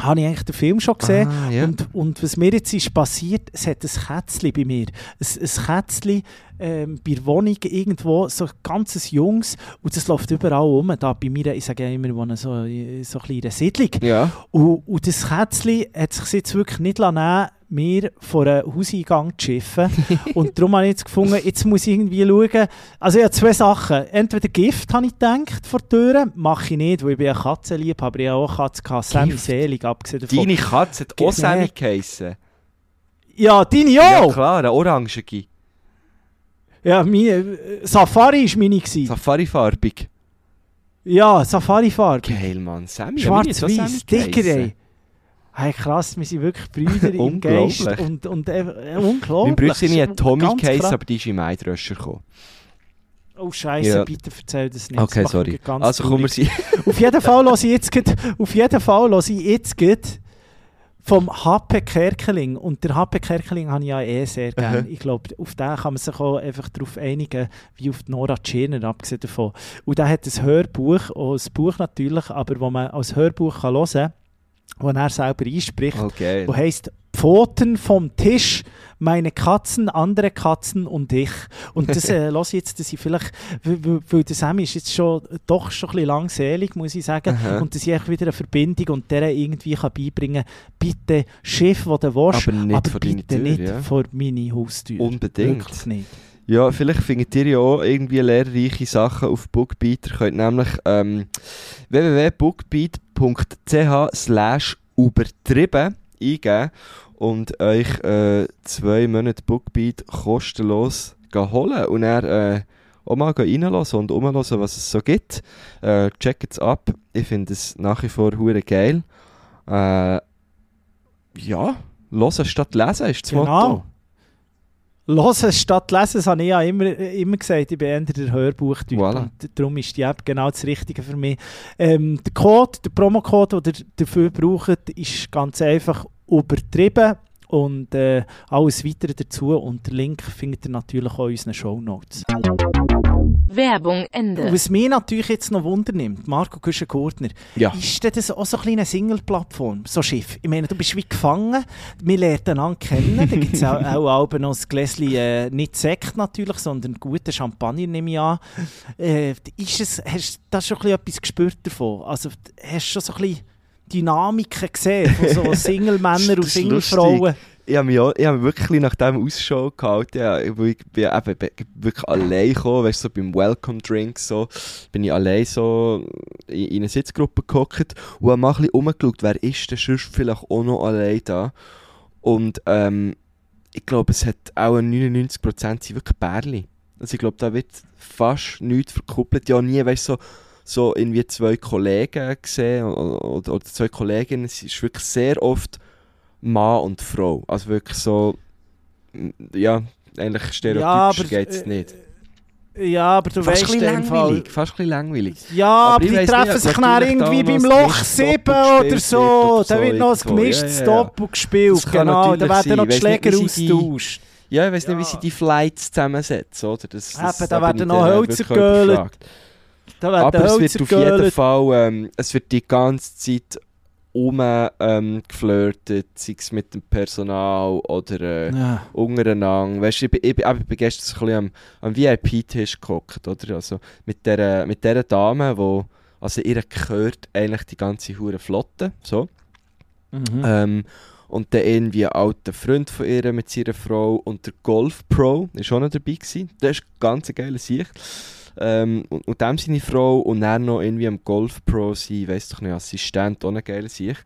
habe ich eigentlich den Film schon gesehen. Ah, ja. Und, und was mir jetzt ist passiert, es hat ein Kätzchen bei mir. Ein, ein Kätzchen ähm, bei der Wohnung irgendwo, so ein ganzes Jungs. Und das läuft überall rum. Da bei mir, ich sage ja immer, wohne so, so ein bisschen in einer Siedlung. ja. Und, und das Kätzchen hat sich jetzt wirklich nicht lassen, nehmen, mir vor einem Hauseingang zu schiffen. und darum habe ich jetzt gefunden, jetzt muss ich irgendwie schauen. Also ich habe zwei Sachen. Entweder Gift, habe ich gedacht, vor der Tür. Mache ich nicht, weil ich bin ein Katzenliebhaber. Ich habe auch eine Katze gehabt. Sammy? Selig, abgesehen davon. Deine Katze hat auch Sammy nee. geheissen. Ja, deine Ja auch! klar, eine orangige. Ja, meine, äh, Safari war meine. Safari-farbig. Ja, Safari-Farbe. Geil, Mann. Sammy, ja, Schwarz-Weiß, dicker, ey. Hey, krass, wir sind wirklich Brüder im Unglaublich. Geist. Und, und äh, äh, Mein unglaublich. Brüssel hat Tommy krass. aber die ist im Eidröscher gekommen. Oh Scheiße, Ja. bitte erzähl das nicht. Das Okay, macht sorry. Also kommen wir sie. Auf jeden Fall höre ich jetzt grad, auf jeden Fall höre ich jetzt grad vom HP Kerkeling. Und der HP Kerkeling habe ich ja eh sehr gerne. Aha. Ich glaube, auf den kann man sich auch einfach darauf einigen, wie auf die Nora Tschirner, abgesehen davon. Und der hat ein Hörbuch, auch ein Buch natürlich, aber wo man als Hörbuch kann hören kann, wo er selber einspricht, Okay. wo heißt Pfoten vom Tisch, meine Katzen, andere Katzen und ich. Und das äh, lasse ich jetzt, dass ich vielleicht, weil, der Sammy ist jetzt schon, doch schon ein bisschen langselig, muss ich sagen, Aha. und dass ich wieder eine Verbindung und der irgendwie kann beibringen bitte Schiff, wo du willst, Aber nicht vor deine bitte Tür, nicht ja. vor meine Haustür. Unbedingt. Wirklich nicht. Ja, vielleicht findet ihr ja auch irgendwie lehrreiche Sachen auf Bookbeat. Ihr könnt nämlich ähm, www.bookbeat.ch übertrieben eingeben und euch äh, zwei Monate Bookbeat kostenlos holen und dann äh, auch mal reinlassen und umlassen, was es so gibt. Äh, checkt es ab. Ich finde es nach wie vor hure geil. Äh, ja, hören statt lesen ist das Motto. Hören statt lesen, das habe ich ja immer, immer gesagt, ich bin eher der Hörbuchtyp Voilà. und darum ist die App genau das Richtige für mich. Ähm, der Code, der Promocode, den ihr dafür braucht, ist ganz einfach übertrieben und äh, alles weitere dazu und den Link findet ihr natürlich auch in unseren Shownotes. Werbung Ende. Und was mich natürlich jetzt noch Wunder nimmt, Marco Güschen-Gurtner, Ja. ist das auch so ein eine Single-Plattform, so Schiff? Ich meine, du bist wie gefangen, wir lernen einander kennen, da gibt es auch, auch Alben noch ein Gläschen, äh, nicht Sekt natürlich, sondern guten Champagner nehme ich an. Äh, ist es, hast du da schon ein bisschen etwas gespürt davon? Also hast du schon so ein bisschen Dynamiken gesehen von so Single-Männern und Single-Frauen? Ich habe mich, auch, ich habe mich wirklich nach dem Ausschau gehalten, ja, ich bin eben be- wirklich allein gekommen, weißt du, so beim Welcome Drink so, bin ich allein so in, in eine Sitzgruppe gehockt und habe mal ein bisschen rumgeschaut, wer ist denn sonst vielleicht auch noch allein da und ähm, ich glaube, es hat auch 99% sind wirklich Bärli. Also ich glaube, da wird fast nichts verkuppelt, ja nie, weißt du, so, so irgendwie zwei Kollegen gesehen oder, oder, zwei Kolleginnen, es ist wirklich sehr oft Mann und Frau. Also wirklich so, ja, eigentlich stereotypisch aber, geht es äh, nicht. Ja, aber du Fast weißt ein bisschen in dem Fall... langweilig. Fast ein bisschen langweilig. Ja, Aber aber, ich die treffen nicht, sich dann irgendwie da beim Loch das 7 Doppel oder so. Da so wird noch ein gemischtes Ja, ja, ja. Doppel gespielt. Das kann Genau, da werden noch die Schläger austauscht. Ja, ich weiß nicht, wie Ja. sie die Flights zusammensetzen, oder? Das, das, Eben, da bin werden noch Hölzer wirklich Aber es wird auf jeden. Fall, ähm, es wird die ganze Zeit um ähm, geflirtet, sei es mit dem Personal oder äh, Ja. untereinander. Weißt du, ich, bin- ich, bin- ich bin gestern so ein bisschen am, am VIP-Tisch gehockt, oder? Also mit der, mit der Dame, wo, also ihr gehört eigentlich die ganze hure Flotte, so. Mhm. Ähm, und dann irgendwie ein alter Freund von ihr mit seiner Frau und der Golf Pro ist auch noch dabei gewesen. Das ist ganz eine geile Sicht. Ähm, und, und dem seine Frau und dann noch irgendwie am Golf Pro sein, weiss doch nicht, Assistent, eine geile Sicht.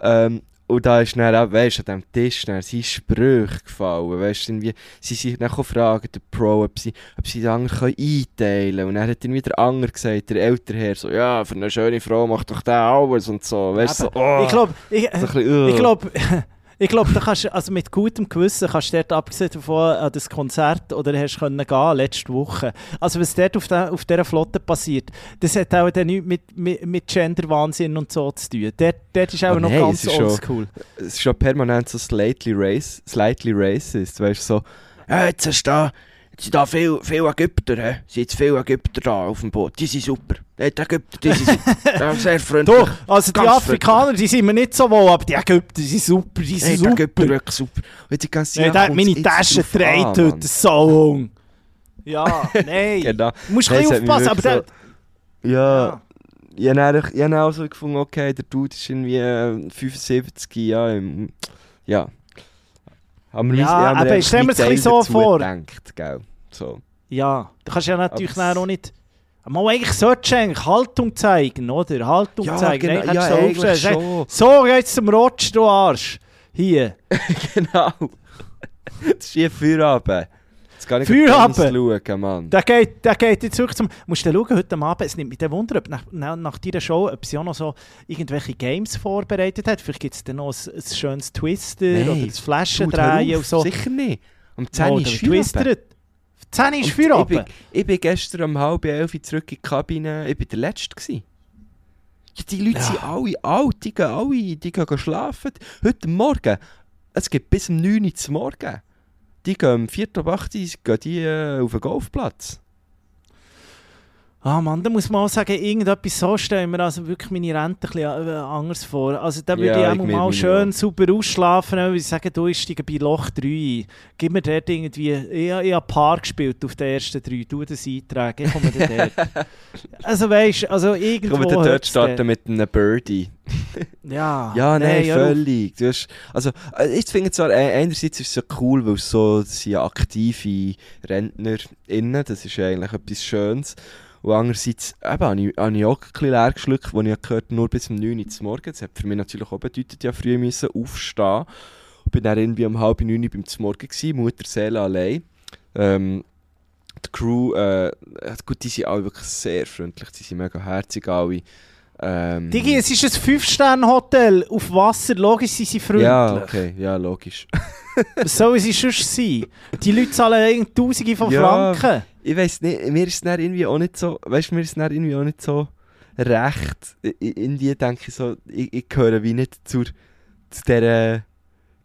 Ähm, und da ist dann auch, weißt du, an diesem Tisch dann sein Sprüche gefallen, weißt irgendwie, sie sich dann fragen, der Pro, ob sie, ob sie den anderen einteilen können. Und dann hat irgendwie der andere gesagt, der ältere Herr, so, ja, für eine schöne Frau macht doch der alles und so, weißt du, so, oh, Ich glaube, ich, so ich glaube, ich glaube, da kannst also mit gutem Gewissen kannst du dort abgesehen davon an das Konzert oder hast können gehen letzte Woche. Also was dort auf, der, auf dieser Flotte passiert, das hat auch dann nichts mit, mit, mit Gender-Wahnsinn und so zu tun. Dort, dort ist auch Ah, noch nein, ganz oldschool. es ist schon permanent so slightly, race, slightly racist, weißt du, so, ja, jetzt hast du da, sind da viele viel Ägypter, hä? sind jetzt viele Ägypter da auf dem Boot, die sind super, hey, die Ägypter, die sind super, ja, sehr freundlich. Doch, also die Ganz Afrikaner, die sind mir nicht so wohl, aber die Ägypter, die sind super, die hey, sind die super. Ägypter wirklich super. Und die ganze Ja, hat meine Tasche Mann. heute, so. Ja, nein. Genau. Du musst ein bisschen aufpassen, aber der... Ja, ich habe dann, ich habe dann auch so gefunden, okay, der Dude ist irgendwie äh, 75, ja, im, ja. Haben wir Ja, aber wir es ein bisschen so vor. Gedacht, gell? So. Ja, du kannst ja natürlich auch nicht... Mal eigentlich solltest du eigentlich Haltung zeigen, oder? Haltung zeigen. genau, Eigentlich ja, so aufstellen, schon. So, jetzt zum Rotsch, du Arsch. Hier. genau. Das ist hier Feierabend. Jetzt kann ich schauen, Mann. Der geht, der geht jetzt wirklich zum... Musst du schauen, heute Abend, es nimmt mich dann Wunder, ob nach, nach, deiner Show, ob sie auch noch so irgendwelche Games vorbereitet hat. Vielleicht gibt es dann noch ein, ein schönes Twister Nein. oder ein Flaschendrehen und so. Sicher nicht. Um 10 Uhr ist. Twister. 10 ist Feierabend. Ich bin, ich bin gestern um halb elf zurück in die Kabine. Ich war der Letzte. Gewesen. Ja, die Leute sind alle alt, die gehen alle die gehen schlafen. Heute Morgen, es gibt bis um 9 Uhr zum Morgen. Die gehen um 4 Uhr 8 Uhr gehen die, äh, auf den Golfplatz. Ah Mann, da muss man auch sagen, irgendetwas so stelle ich mir also wirklich meine Rente ein bisschen äh, anders vor. Also da würde Ja, ich ich auch mir mal schön super ausschlafen, weil ich sage, du steigst bei Loch 3 Gib mir dort irgendwie, ich, ich habe Paar gespielt auf den ersten drei, du das eintragen, ich komme dann dort. also weißt du, also irgendwo Kommen wir dort starten mit einem Birdie. Ja, Ja, nein, auf. völlig. Du hast, also, äh, ich finde zwar, äh, einerseits ist es so cool, weil es so sind ja aktive RentnerInnen, das ist ja eigentlich etwas Schönes. Und andererseits eben, habe, ich, habe ich auch ein bisschen leer geschluckt, wo ich gehört nur bis um 9 Uhr zum Morgen. Das hat für mich natürlich auch bedeutet, ja früh müssen aufstehen. Und bin dann irgendwie um halb neun Uhr beim Morgen gewesen, Mutter Seele allein. Ähm, die Crew, äh, gut, die sind alle wirklich sehr freundlich, die sind mega herzig alle. Ähm, Digi, es ist ein 5-Sterne-Hotel auf Wasser, logisch sind sie freundlich. Ja, okay, ja, logisch. Was sollen sie sonst sein? Die Leute zahlen Tausende von Ja. Franken. Ich weiß nicht, mir ist es irgendwie auch nicht so, weißt du, mir ist es irgendwie auch nicht so recht. I- i- Irgendwie denke ich so, ich, ich gehöre wie nicht zur, zu dieser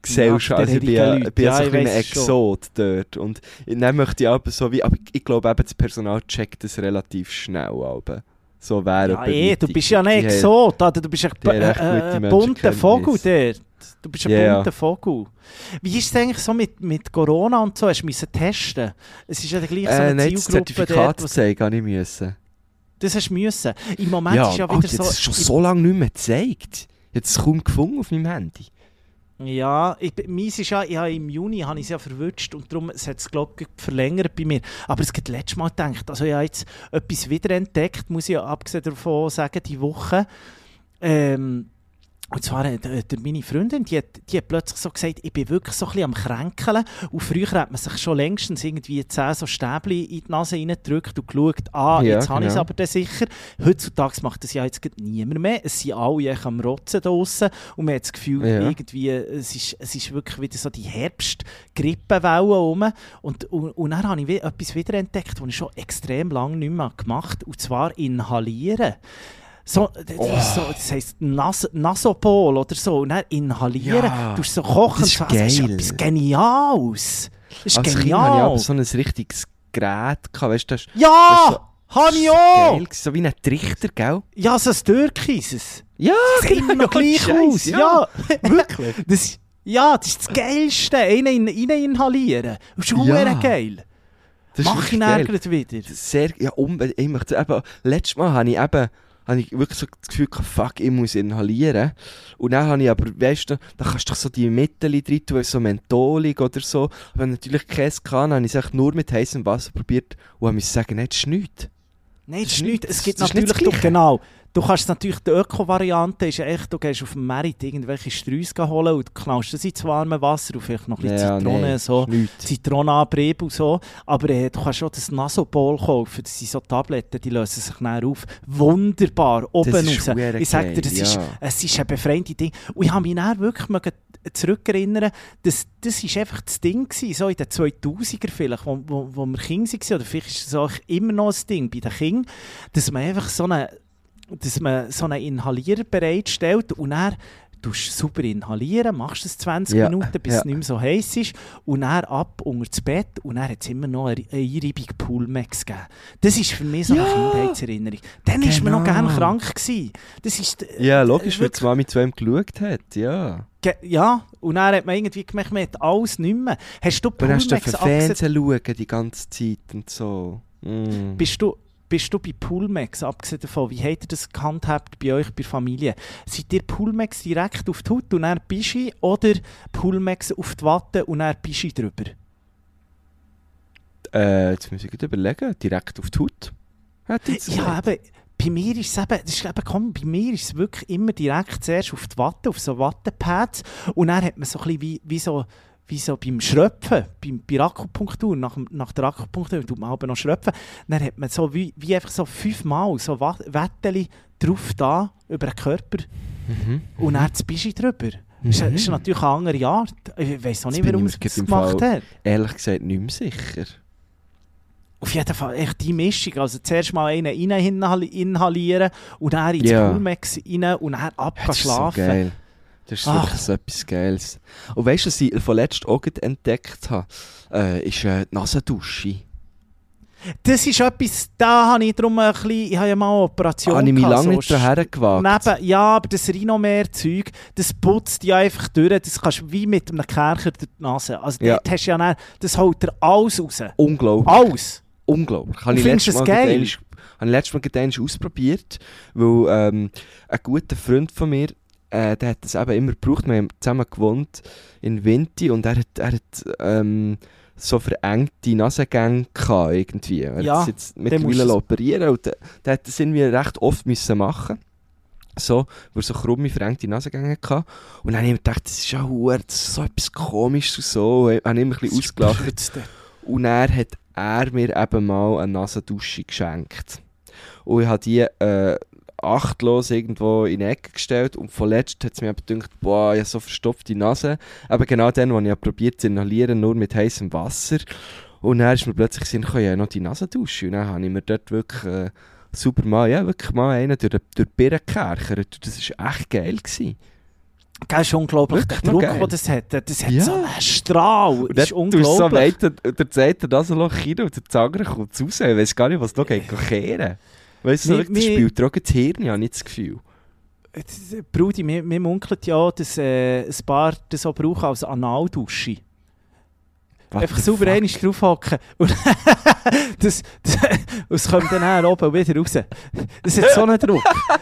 Gesellschaft. Also ich bin ja, ich bin ja so ein weiss schon. Exot dort. Und dann möchte ich aber so wie, aber ich glaube eben, das Personal checkt das relativ schnell. Aber. So wäre Ja, eh, du bist ja ein Exot, oder? du bist ein äh, äh, bunter. Vogel dort. Du bist ein Ja. bunter Vogel. Wie ist es eigentlich so mit, mit Corona und so? Hast du müssen testen? Es ist ja gleich so Äh, eine nein, das Zielgruppe Zertifikat dort. Zeigen habe ich müssen. das hast du müssen. Im Moment Ja, ist ja Alter, wieder das so... ist schon so lange nicht mehr gezeigt. Ich habe es kaum gefunden auf meinem Handy. Ja, ich, meins ist ja, ich habe im Juni habe ich es ja verwünscht und darum hat es glaube verlängert bei mir. Aber es hat letztes Mal gedacht, also ich habe jetzt etwas wiederentdeckt, muss ich ja abgesehen davon sagen, die Woche. Ähm, und zwar äh, der, der meine Freundin, die hat, die hat plötzlich so gesagt, ich bin wirklich so ein bisschen am Kränkeln. Und früher hat man sich schon längstens irgendwie 10 so Stäbchen in die Nase reingedrückt und geschaut, ah, Ja, jetzt habe ich es genau. aber dann sicher. Heutzutage macht das ja jetzt niemand mehr. Es sind alle am Rotzen draussen und man hat das Gefühl, Ja. irgendwie, es ist, es ist wirklich wieder so die Herbst-Grippewelle rum. Und, und, und dann habe ich etwas wiederentdeckt, was ich schon extrem lange nicht mehr gemacht habe, und zwar inhalieren. So, das, Oh. so, das heisst Nas Nasopol oder so. Und dann inhalieren. Ja, du so kochen. das ist so, also, das ist geil. etwas Geniales. Das ist Als Kind hatte ich genial. aber so ein richtiges Gerät. Gehabt, weißt, das ja! Habe ich das ist auch! geil, so wie ein Trichter, gell? Ja, so ein Türkises. Ja, Das sieht immer noch gleich aus. ja. Ja, wirklich. Das, ja, das ist das Geilste. Einen in, inhalieren. Das ist Ja. geil. Das Mach ich geil. gleich wieder. Sehr, ja, unbedingt. Ich möchte eben, letztes Mal habe ich eben habe ich wirklich so das Gefühl gehabt, fuck, ich muss inhalieren. Und dann habe ich aber, weißt du, da kannst du doch so die Mittel drin tun, so Mentholig oder so. Aber wenn natürlich keins kann, habe ich es nur mit heißem Wasser probiert und habe mir sagen, nein, das ist nichts. Nein, das ist ist nicht. nicht- Es gibt natürlich, Gleiche. genau. Du kannst natürlich, die Öko-Variante ist echt, du gehst auf dem Merit irgendwelche Sträusse holen und knallst das ins warme Wasser und vielleicht noch ein bisschen Ja, Zitrone, nein, so. das ist. Zitronenabrieb und so. Aber äh, du kannst auch das Nasopol kaufen. Das sind so Tabletten, die lösen sich dann auf. Wunderbar, oben Das ist raus. Ich sag dir, das ist, ja. es ist ein befreiendes Ding. Und ich habe mich dann wirklich zurückerinnern, dass das ist einfach das Ding gewesen, so in den 2000er vielleicht, wo, wo, wo wir Kinder waren, oder vielleicht ist es auch immer noch ein Ding bei den Kindern, dass man einfach so einen dass man so einen Inhalierer bereitstellt und tust du super inhalieren, machst es 20 Ja, Minuten, bis ja. es nicht mehr so heiß ist und dann ab unter das Bett und dann hat es immer noch eine, eine Einreibung Poolmax gegeben. Das ist für mich so eine Ja. Kindheitserinnerung. Dann war man noch Genau. gerne krank. Gewesen. Das ist, Ja, logisch, weil die Mami zu ihm geschaut hat, ja. Ja, und dann hat man irgendwie gemerkt, man hat alles nicht mehr. Hast du Und dann hast du? Fernsehen schauen die ganze Zeit und so. Mm. Bist du, bist du bei Poolmax, abgesehen davon, wie habt ihr das gehandhabt bei euch, bei Familie? Seid ihr Poolmax direkt auf die Haut und dann Bischi oder Poolmax auf die Watte und dann Bischi drüber? Äh, jetzt muss ich gut überlegen. Direkt auf die Haut. Ja, eben, bei mir ist es eben, das ist eben, komm, bei mir ist es wirklich immer direkt zuerst auf die Watte, auf so Wattepads und dann hat man so ein bisschen wie, wie so wie so beim Schröpfen, beim, bei der Akupunktur, nach, nach der Akupunktur tut man aber noch schröpfen, dann hat man so wie, wie einfach so fünfmal so Wetteli drauf da, über den Körper Mhm. und dann das Bischi drüber. Das ist, das ist natürlich eine andere Art. Ich weiß auch nicht, warum ich es das gemacht Fall- hat. Ehrlich gesagt nicht mehr sicher. Auf jeden Fall echt die Mischung. Also zuerst mal einen rein inhali- inhalieren und dann ins Ja. Poolmax rein und dann ab Das ist Ach. wirklich so etwas Geiles. Und weißt du, was ich vorletzt auch entdeckt habe? Äh, ist äh, die Nasendusche. Das ist etwas, da habe ich drum ein bisschen, ich habe ja mal eine Operation Habe ich mich lange so nicht daher gewagt. Neben, ja, aber das Rhinomer-Zeug, das putzt dich einfach durch. Das kannst du wie mit einem Kercher durch die Nase. Also Ja. dort hast du ja dann, das holt dir alles raus. Unglaublich. Alles. Unglaublich. Habe ich findest letztes du Mal geil? habe ich letztes Mal ausprobiert, weil ähm, ein guter Freund von mir, äh, der hat das eben immer gebraucht. Wir haben zusammen gewohnt in Vinti und er hat, er hat ähm, so verengte Nasengänge gehabt irgendwie. Er Ja, hat jetzt mittlerweile operieren und der, der hat das irgendwie recht oft müssen machen so, er so krumme, verengte Nasengänge hatte. Und dann habe ich mir gedacht, das ist ja verdammt, das ist so etwas Komisches und so. Ich habe immer ein bisschen ausgelacht. Und er hat er mir eben mal eine Nasendusche geschenkt. Und ich habe die äh, achtlos irgendwo in die Ecke gestellt und vorletzt hat es mir eben gedacht, boah, ich habe so verstopfte Nase. Aber genau dann, als ich probiert zu inhalieren, nur mit heißem Wasser. Und dann ist mir plötzlich Sinn gekommen, ja, noch die Nasendusche. Und dann habe ich mir dort wirklich äh, super mal, ja, wirklich mal einen durch, den- durch die Birne gekerchert. Das war echt geil. Gewesen. Gell, ist unglaublich, der Druck, den das hat. Das hat Ja. so einen Strahl. Und Das ist tust du so unglaublich. weiter, und dann zeigt er das Loch rein und der Zanger kommt raus. Ich weiß gar nicht, was noch geht kehren. Weißt du, das dir auch das Hirn, habe nicht das Gefühl. Äh, Brudi, mir, mir munkelt ja, dass äh, ein paar das so brauchen als Analdusche. What Einfach sauber einmal draufhaken. Und das, das, es kommt dann oben wieder raus. Das hat so einen Druck.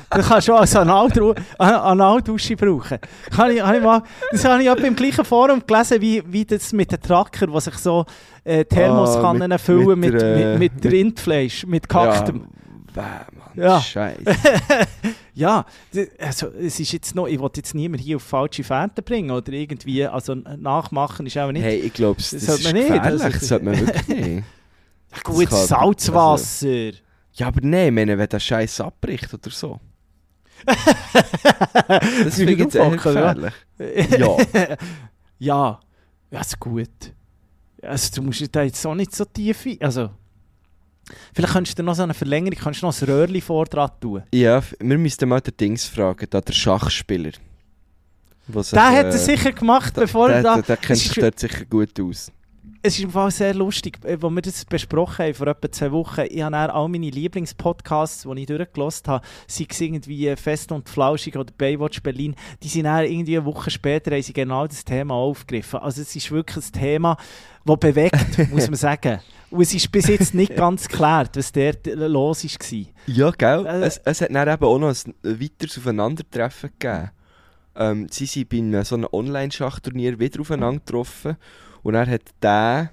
Das kannst du auch als Analdru- An- Analdusche brauchen. Kann ich, kann ich mal, das habe ich auch beim gleichen Forum gelesen, wie, wie das mit den Tracker, die sich so äh, Thermoskannen Ah, mit- füllen mit mit, der, äh, mit, mit, mit- Rindfleisch, mit gehacktem. Ja, bäh, Mann, Ja. Scheiße. Ja, also, es ist jetzt noch, ich wollte jetzt niemand hier auf falsche Fährte bringen oder irgendwie, also nachmachen ist auch nicht. Hey, ich glaube, das, Das das sollte ist man nicht, gefährlich. also- Das sollte man wirklich nicht. Gut, kann- Salzwasser. Ja, aber nein, meine, wenn der Scheiß abbricht oder so. das finde ich jetzt eher ja. gefährlich. Ja. ja, ja, ist gut. Also, du musst da jetzt auch nicht so tief ein. Also, vielleicht könntest du noch so eine Verlängerung, kannst du noch ein Röhrchen vor dran tun. Ja, wir müssten mal den Dings fragen, da der Schachspieler. Der hat äh, es sicher gemacht, bevor er da... der, der kennt sich dort sicher gut aus. Es ist im Fall sehr lustig, äh, als wir das besprochen haben vor etwa zwei Wochen. Ich habe all meine Lieblingspodcasts, die ich durchgelost habe, sei es irgendwie Fest und Flauschig oder Baywatch Berlin, die sind dann irgendwie eine Woche später haben sie genau das Thema aufgegriffen. Also es ist wirklich ein Thema, das bewegt, muss man sagen. Und es ist bis jetzt nicht ganz geklärt, was dort los war. Ja, gell? Äh, es, es hat dann eben auch noch ein weiteres Aufeinandertreffen gegeben. Ähm, sie sind bei einem, so einem Online-Schachturnier wieder aufeinander getroffen. Und er hat der,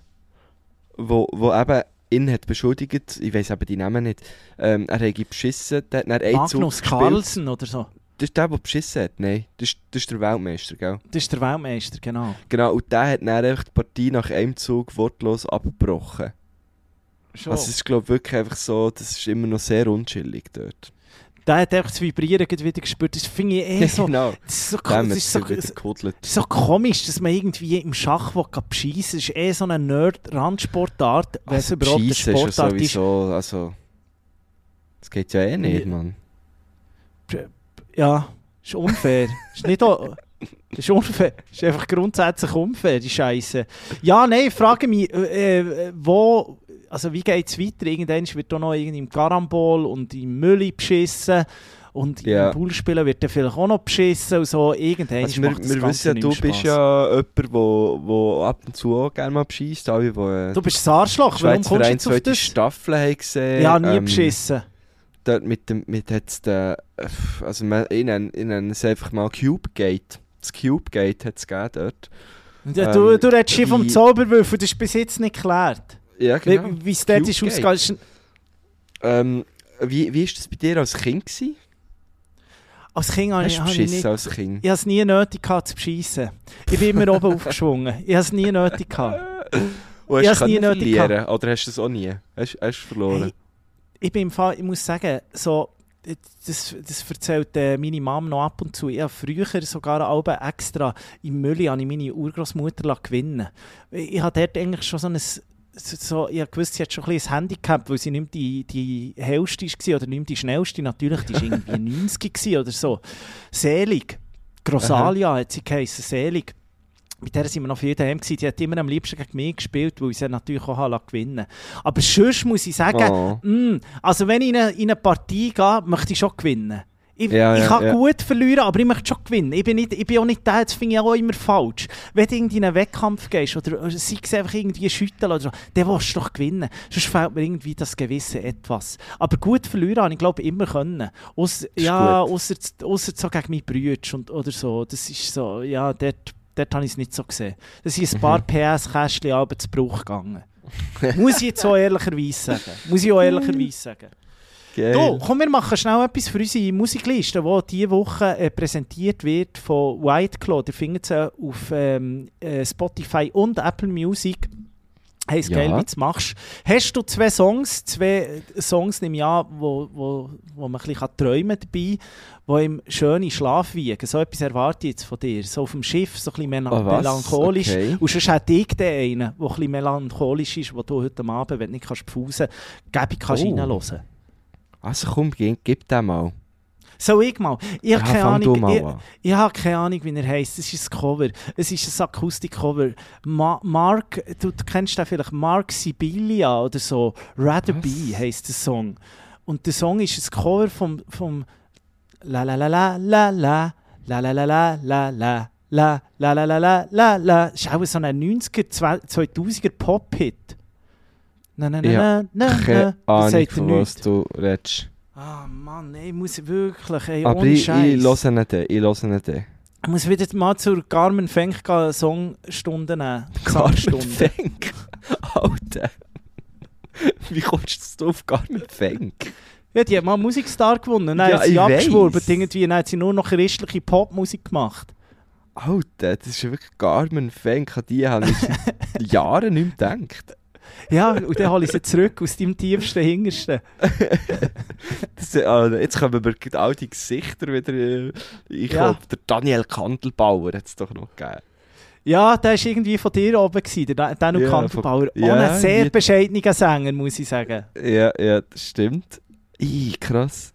wo, wo eben ihn hat beschuldigt, ich weiß eben die Namen nicht, ähm, er hat beschissen, der hat dann Magnus. Carlsen oder so. Das ist der, der beschissen hat, nein. Das ist, das ist der Weltmeister, gell? Das ist der Weltmeister, genau. Genau, und der hat dann einfach die Partie nach einem Zug wortlos abgebrochen. Schon. Also es ist glaube wirklich einfach so, das ist immer noch sehr unchillig dort. Der hat einfach das Vibrieren wieder gespürt. Das finde ich eh so... genau. Das ist so, das ist so, es. Das ist so komisch, dass man irgendwie im Schach beschissen Das ist eh so eine Nerd-Randsportart, wenn es Also, überhaupt eine Schiessen ist Sportart ist. sowieso, also... Das geht ja eh nicht, Ja. Mann. Ja, ist unfair. ist nicht das ist unfair. ist einfach grundsätzlich unfair, die Scheiße. Ja, nein, ich frage mich, äh, äh, wo, also wie geht es weiter? Irgendwann wird da noch irgendwie im Garambol und im Mülli beschissen. Und Ja. im Poolspielen wird dann vielleicht auch noch beschissen und so. Irgendwann Also wir, wir wissen ja, du mehr bist ja jemand, wo, wo ab und zu auch gerne mal beschießt. Alle, äh, Du bist ein Arschloch, warum kommst du Verein jetzt auf das? Staffel haben gesehen. Ja, nie ähm, beschissen. Dort mit dem, mit jetzt der, also man- ich nenne, ich nenne es einfach mal Cube Gate. Das Cube Gate hat es gegeben dort. Ja, du, ähm, du redest hier vom Zauberwürfel, das ist bis jetzt nicht geklärt. Ja, Wie- genau. Wie es ist Gate. ausgegangen. Ähm, wie, wie ist das bei dir als Kind gewesen? Als Kind habe ich, ich nicht... als Kind? Ich habe es nie nötig gehabt zu beschissen. Ich bin immer oben aufgeschwungen. Ich habe es nie nötig gehabt. Und hast du hab's nie nötig verlieren? Oder hast du es auch nie? Hast hast du verloren? Hey, ich bin im Fall, ich muss sagen, so, das, das erzählt äh, meine Mom noch ab und zu. Ich habe früher sogar Alben extra im Mülli habe ich meine Urgroßmutter gewinnen. Ich habe dort eigentlich schon so ein so, ich gewusst, sie hat schon ein bisschen ein Handicap, weil sie nicht die, die hellste war oder nicht die schnellste. Natürlich, die war irgendwie 90 gewesen oder so. Selig. Grosalia hat sie geheißen, Selig. Mit der sind wir noch viel daheim gewesen. Die hat immer am liebsten gegen mich gespielt, weil ich sie natürlich auch gewinnen Aber sonst muss ich sagen, Oh. Mm, also wenn ich in eine, in eine Partie gehe, möchte ich schon gewinnen. Ich, Ja, ich kann ja. gut verlieren, aber ich möchte schon gewinnen. Ich bin, nicht, ich bin auch nicht der, das finde ich auch immer falsch. Wenn du in einen Wettkampf gehst oder oder sei es einfach irgendwie schütteln oder so, dann willst du doch gewinnen. Sonst fehlt mir irgendwie das gewisse Etwas. Aber gut verlieren habe ich glaube immer können. Ausser, ja, ausser so gegen meine Brüder und, oder so. Das ist so, ja, dort, dort habe ich es nicht so gesehen. Da sind ein Mhm. paar PS-Kästchen aber zu Bruch gegangen. Muss ich jetzt auch ehrlicherweise sagen. Muss ich auch ehrlicherweise sagen. Geil. Du, komm, wir machen schnell etwas für unsere Musikliste, die diese Woche äh, präsentiert wird von White Claw. Ihr findet sie auf ähm, äh, Spotify und Apple Music. Hey, ist Ja. geil, wie du machst. Hast du zwei Songs, zwei äh, Songs im Jahr, wo, wo, wo man ein bisschen träumen kann dabei, die im schönen Schlaf wiegen? So etwas erwarte ich jetzt von dir. So auf dem Schiff, so ein bisschen was? melancholisch. Okay. Und sonst hätte ich den einen, der ein bisschen melancholisch ist, wo du heute Abend, wenn du nicht kannst pfusen kannst, gäbe kannst Oh. reinhören. Also komm, gib, gib den mal. So ich mal. Ich habe Ja, keine fang du Ahnung. Ich, ich habe keine Ahnung, wie er heisst. Es ist ein Cover. Es ist ein Akustikcover. Ma Mark, du, du kennst den vielleicht, Mark Sibilia oder so. Rather Was? Be heisst der Song. Und der Song ist ein Cover vom, vom La la la la la la La la la la la la La la la la la la la ist auch so ein 90er, 2000er Pop-Hit. Na na na Ja, na na Keine. Ahnung, von was du redest. Ah Mann, ey, ich muss wirklich, ey, Aber ohne ich, ich höre nicht den. Ich höre nicht den. Ich muss wieder mal zur Carmen Fenk Songstunde nehmen. Carmen. Fenk. Alter. Wie kommst du auf Carmen Fenk? Ja, die hat mal Musikstar gewonnen. Dann Ja, hat sie abgeschwurbelt. Irgendwie, dann hat sie nur noch christliche Popmusik gemacht. Alter, das ist wirklich Carmen Fenk. An die habe ich seit Jahren nicht gedacht. Ja, und dann hole ich sie zurück aus deinem tiefsten Hintersten. Das, äh, jetzt kommen wir all die Gesichter wieder. äh, Ich Ja. glaube, der Daniel Kandelbauer hat es doch noch gegeben. Ja, der war irgendwie von dir oben, gewesen, der Dan- Daniel Ja, Kandelbauer. von- Auch ja, ein sehr wie- bescheidener Sänger, muss ich sagen. Ja, ja, das stimmt. Ih, krass.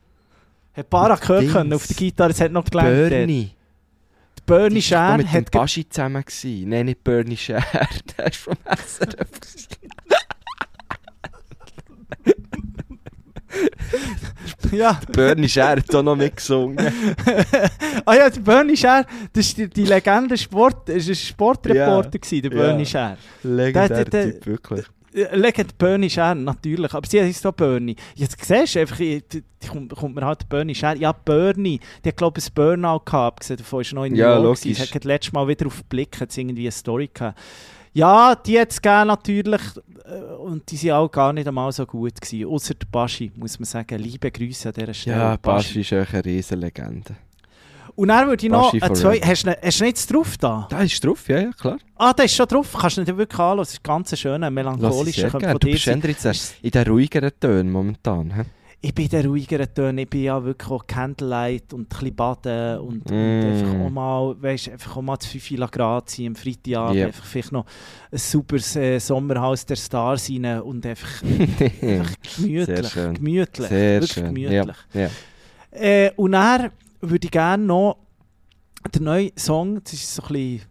Hat Bara Und gehört Dings. können auf der Gitarre, es hat noch gelernt. Bernie. Bernie Die war Scher mit dem Baschi zusammen. Gewesen. Nein, nicht Bernie Scher. Der ist vom SRF. Ja, Bernie Scher hat auch noch mitgesungen. ah ja, der Bernie Scher, das ist die, die Legende Sport, das war ein Sportreporter, gewesen, der. Bernie Scher. Legendär Typ, wirklich. Äh, Legend Bernie Scher, natürlich. Aber sie heisst auch Bernie. Jetzt siehst du einfach, die, die kommt, kommt mir halt Bernie Scher. Ja, Bernie, die hat glaube ich ein Burnout gehabt. Abgesehen davon ist noch in New Ja, York. Sie hat gerade letztes Mal wieder auf den Blick hat irgendwie eine Story gehabt. Ja, die es gegeben natürlich. äh, Und die waren auch gar nicht einmal so gut. Gewesen. Außer der Baschi, muss man sagen. Liebe Grüße an dieser Stelle. Ja, Baschi ist echt eine riesen Legende. Und dann würde ich noch zwei. Hast du ne- hast du nicht drauf da? Da ist drauf, ja, ja, klar. Ah, der ist schon drauf. Kannst du nicht wirklich anschauen. Das ist ganz schön, melancholisch. gerne. Du bist jetzt in den ruhigeren Tönen momentan. He? Ich bin der ruhigere Ton, ich bin ja wirklich auch Candlelight und ein bisschen baden und, und Mm. einfach auch mal, weißt, einfach auch mal zu 5 Grad sein am Freitagabend, Yep. einfach vielleicht noch ein super äh, Sommerhaus der Stars rein und einfach, einfach gemütlich, Sehr schön. gemütlich, Sehr wirklich schön. gemütlich. Ja, ja. Äh, und dann würde ich gerne noch den neuen Song, das ist so ein bisschen,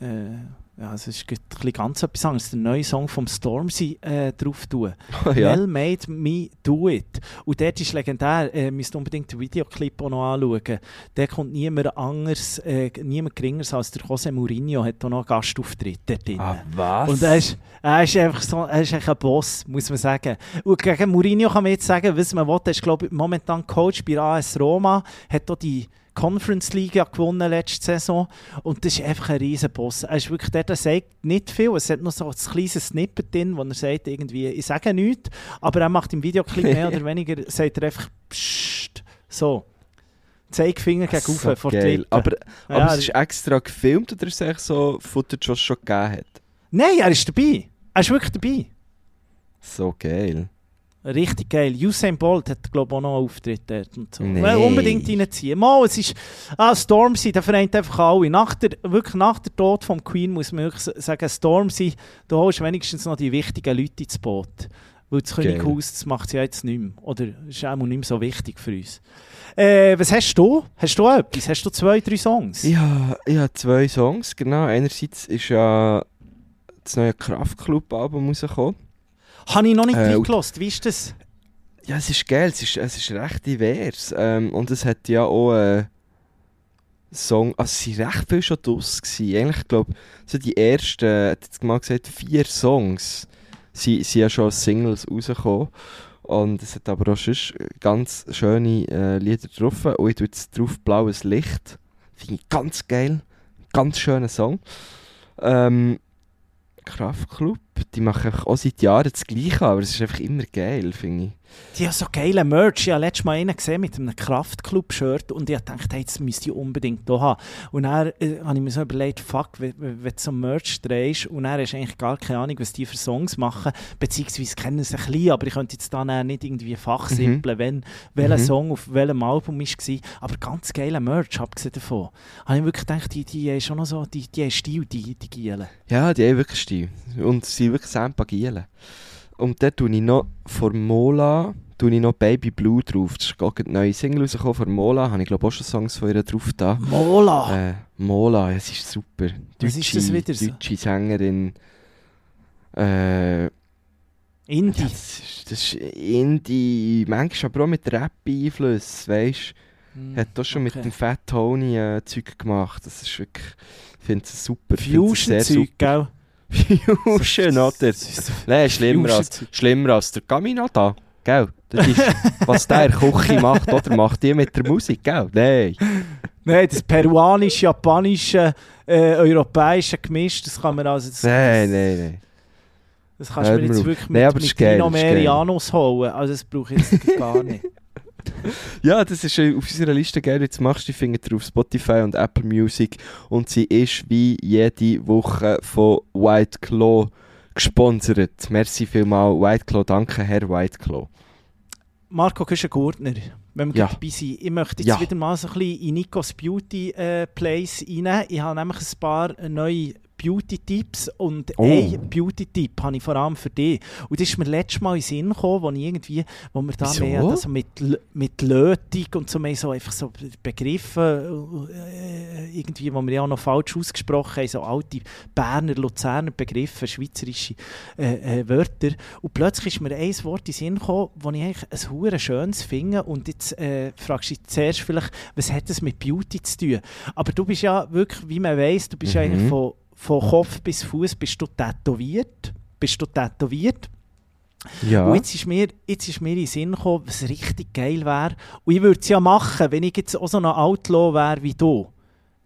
äh, ja, es ist ganz etwas anderes. Der neue Song vom Stormzy äh, drauf tun. Oh, ja. Well made me do it. Und dort ist legendär, äh, müsst unbedingt den Videoclip auch noch anschauen. Der kommt niemand anders, äh, niemand geringeres als der José Mourinho hat auch noch einen Gastauftritt dort drin. Ah, was? Und er ist, er ist einfach so, er ist ein Boss, muss man sagen. Und gegen Mourinho kann man jetzt sagen, was man will. Er ist, glaube ich, momentan Coach bei AS Roma, hat auch die Conference League gewonnen letzte Saison. Und das ist einfach ein riesen Boss. Er ist wirklich der, der sagt nicht viel. Es hat noch so ein kleines Snippet drin, wo er sagt, irgendwie, ich sage nichts, aber er macht im Videoclip mehr oder weniger, sagt er einfach Psst. So. Zeigefinger gegen so vor die. Aber, aber Ja, es ist extra gefilmt oder ist es eigentlich so Footage, was es schon gegeben hat? Nein, er ist dabei. Er ist wirklich dabei. So geil. Richtig geil. Usain Bolt hat, glaube ich, auch noch einen Auftritt dort und so. Nee. Unbedingt reinziehen. Mal, es ist... Ah, Stormzy, der vereint einfach alle. Nach der, wirklich nach der Tod vom Queen muss man wirklich sagen, Stormzy, da holst du wenigstens noch die wichtigen Leute ins Boot. Weil das. Könighaus, das macht es ja jetzt nicht mehr. Oder ist auch nicht mehr so wichtig für uns. Äh, was hast du? Hast du etwas? Hast du zwei, drei Songs? Ja, ich habe zwei Songs, genau. Einerseits ist ja das neue Kraftclub-Album rausgekommen. Habe ich noch nicht Äh, reingelassen. Wie ist das? Ja, es ist geil, es ist, es ist recht divers. Ähm, und es hat ja auch äh, Song, also es waren recht viel schon draus. Gewesen. Eigentlich, ich glaube, so die ersten, er hat jetzt mal gesagt, vier Songs sind, sind ja schon als Singles rausgekommen. Und es hat aber auch sonst ganz schöne äh, Lieder drauf. Und ich tue jetzt drauf Blaues Licht. Finde ich ganz geil. Ganz schöner Song. Ähm, Kraftclub, die machen einfach auch seit Jahren das Gleiche, aber es ist einfach immer geil, finde ich. Die haben so geile Merch. Ich habe letztes Mal einen gesehen mit einem Kraftclub-Shirt und ich dachte, hey, das müsste ich unbedingt hier haben. Und dann äh, habe ich mir so überlegt, fuck, wenn, wenn du so Merch drehst und dann hast du eigentlich gar keine Ahnung, was die für Songs machen, beziehungsweise kennen sie ein bisschen, aber ich könnte jetzt dann nicht irgendwie fachsimpeln, wenn, welcher Mhm. Song auf welchem Album war. Aber ganz geiler Merch, abgesehen davon. Habe ich wirklich gedacht, die, die haben schon noch so, die, die haben Stil, die, die Gielen. Ja, die haben wirklich Stil. Und sie sind wirklich Sampagielen. Und dort tue ich noch von Mola tue ich noch Baby Blue drauf. Das ist gerade eine neue Single rausgekommen von Mola. Habe ich glaube auch schon Songs von ihr drauf da. Mola! Äh, Mola, es ist super. Was ist das wieder so? Deutsche Sängerin. Äh, Indie. ja, das, ist, das ist Indie, manchmal aber auch mit Rap-Einfluss, weißt Hm, Hat auch schon okay. mit dem Fat Tony äh, Zeug gemacht. Das ist wirklich, ich finde es super. Fusion-Zeug, gell? Fusion, oder? Nein, schlimmer als, schlimmer als der Camino da, gell? Das ist, was der Küche macht, oder? Macht die mit der Musik, gell? Nein. Nein, das peruanische, japanische, äh, europäische Gemisch, das kann man also... Das, Nein, nein, nein. Das kannst du mir jetzt wirklich Nein, mit, das mit Dino geil. Merianos holen. Also das brauche ich jetzt gar nicht. Ja, das ist äh, auf unserer Liste geil. Jetzt machst du die Finger drauf Spotify und Apple Music. Und sie ist wie jede Woche von White Claw gesponsert. Merci vielmal, White Claw. Danke, Herr White Claw. Marco Küschen-Gurtner, wenn wir Ja. dabei sind. Ich möchte jetzt Ja. wieder mal so ein bisschen in Nikos Beauty äh, Place rein. Ich habe nämlich ein paar neue Beauty-Tipps und Oh. ein Beauty-Tipp habe ich vor allem für dich. Und das ist mir letztes Mal in den Sinn gekommen, wo irgendwie, wo wir da Wieso? mehr also mit, mit Lötung und so mehr so einfach so Begriffe äh, irgendwie, wo wir ja auch noch falsch ausgesprochen haben, so alte Berner, Luzerner Begriffe, schweizerische äh, äh, Wörter. Und plötzlich ist mir ein Wort in den Sinn gekommen, das ich eigentlich ein hure schönes finde. Und jetzt äh, fragst du dich zuerst vielleicht, was hat das mit Beauty zu tun? Aber du bist ja wirklich, wie man weiss, du bist Mhm. eigentlich von, von Kopf bis Fuß bist du tätowiert. Bist du tätowiert? Ja. Und jetzt ist, mir, jetzt ist mir in den Sinn gekommen, was richtig geil wäre. Und ich würde es ja machen, wenn ich jetzt auch so ein Outlaw wäre wie du.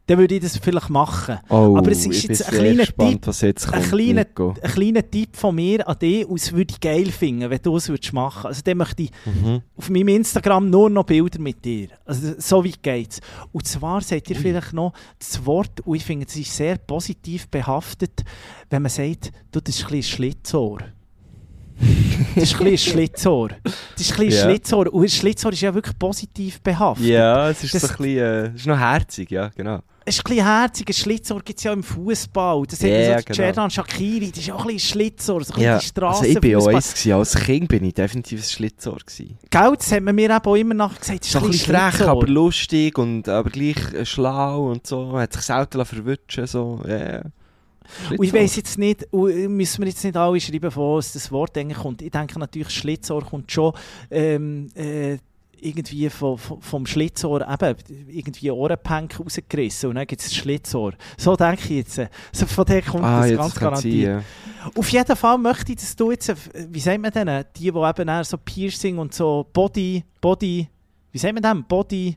Dann würde ich das vielleicht machen. Oh, aber es ist jetzt ein kleiner gespannt, Tipp. jetzt Ein kommt, kleiner, Nico. ein kleiner Tipp von mir an dich, das würde ich geil finden, wenn du es würdest machen Also dann möchte ich Mhm. auf meinem Instagram nur noch Bilder mit dir. Also so weit geht's. Und zwar seht ihr vielleicht noch das Wort, und ich finde, es ist sehr positiv behaftet, wenn man sagt, du, das ist ein bisschen Schlitzohr. Das ist ein bisschen Schlitzohr. Das ist ein bisschen Ja. Schlitzohr. Und ein Schlitzohr ist ja wirklich positiv behaftet. Ja, es ist Das- so ein bisschen, äh, es ist noch herzig, ja, genau. Es ist ein bisschen herzig. Ein Schlitzohr gibt es ja im Fußball. Das hat Ja, yeah, so genau. Cerdan Shakiri. Das ist auch ein bisschen Schlitzohr. So ein bisschen die Straße also ich bin auch eins. Als Kind bin ich definitiv ein Schlitzohr gewesen. Gell, das hat man mir eben auch immer nachher gesagt. Das ist So ein bisschen frech, aber lustig und aber gleich äh, schlau und so. Hat sich selten verwutschen so. Ja. Und ich weiss jetzt nicht, und müssen wir jetzt nicht alle schreiben, von wo es das Wort eigentlich kommt. Ich denke natürlich, Schlitzohr kommt schon ähm, äh, irgendwie vom, vom- Schlitzohr eben irgendwie Ohrenpank rausgerissen und dann gibt es Schlitzohr. So denke ich jetzt. So von der kommt Ah, das ganz kann sein, garantiert. ja. Auf jeden Fall möchte ich, dass du jetzt, äh, wie sagt man denn, die, die eben eher so Piercing und so Body, Body, wie sagt man denn, Body,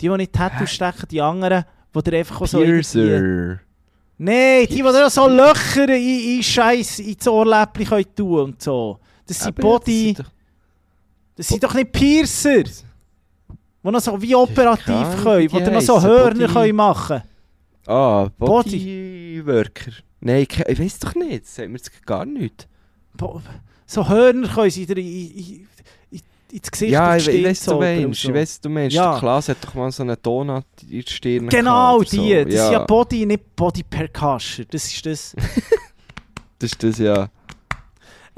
die, die nicht Tattoos stechen, die anderen, die dir einfach auch so. Piercer. Nein, die, die auch so Löcher in, in Scheiß ins Ohrläppchen tun und so. Das sind Eben, Body, das sind das sind doch nicht Piercer, die noch so wie operativ können, die noch so Hörner Body- können machen doch- Ah, Body. Bodyworker. Nein, ke- ich weiß doch nicht. Das sagt mir jetzt gar nicht. Bo- So Hörner können sie in, in, ins Gesicht Ja, ich, ich weiß, du meinst. so. Ich weiß, du meinst. Ja. Klaas hat doch mal so einen Donut in die Stirn Genau, die. So. Das ist ja Body, nicht Body Percussion. Das ist das. Das ist das, ja.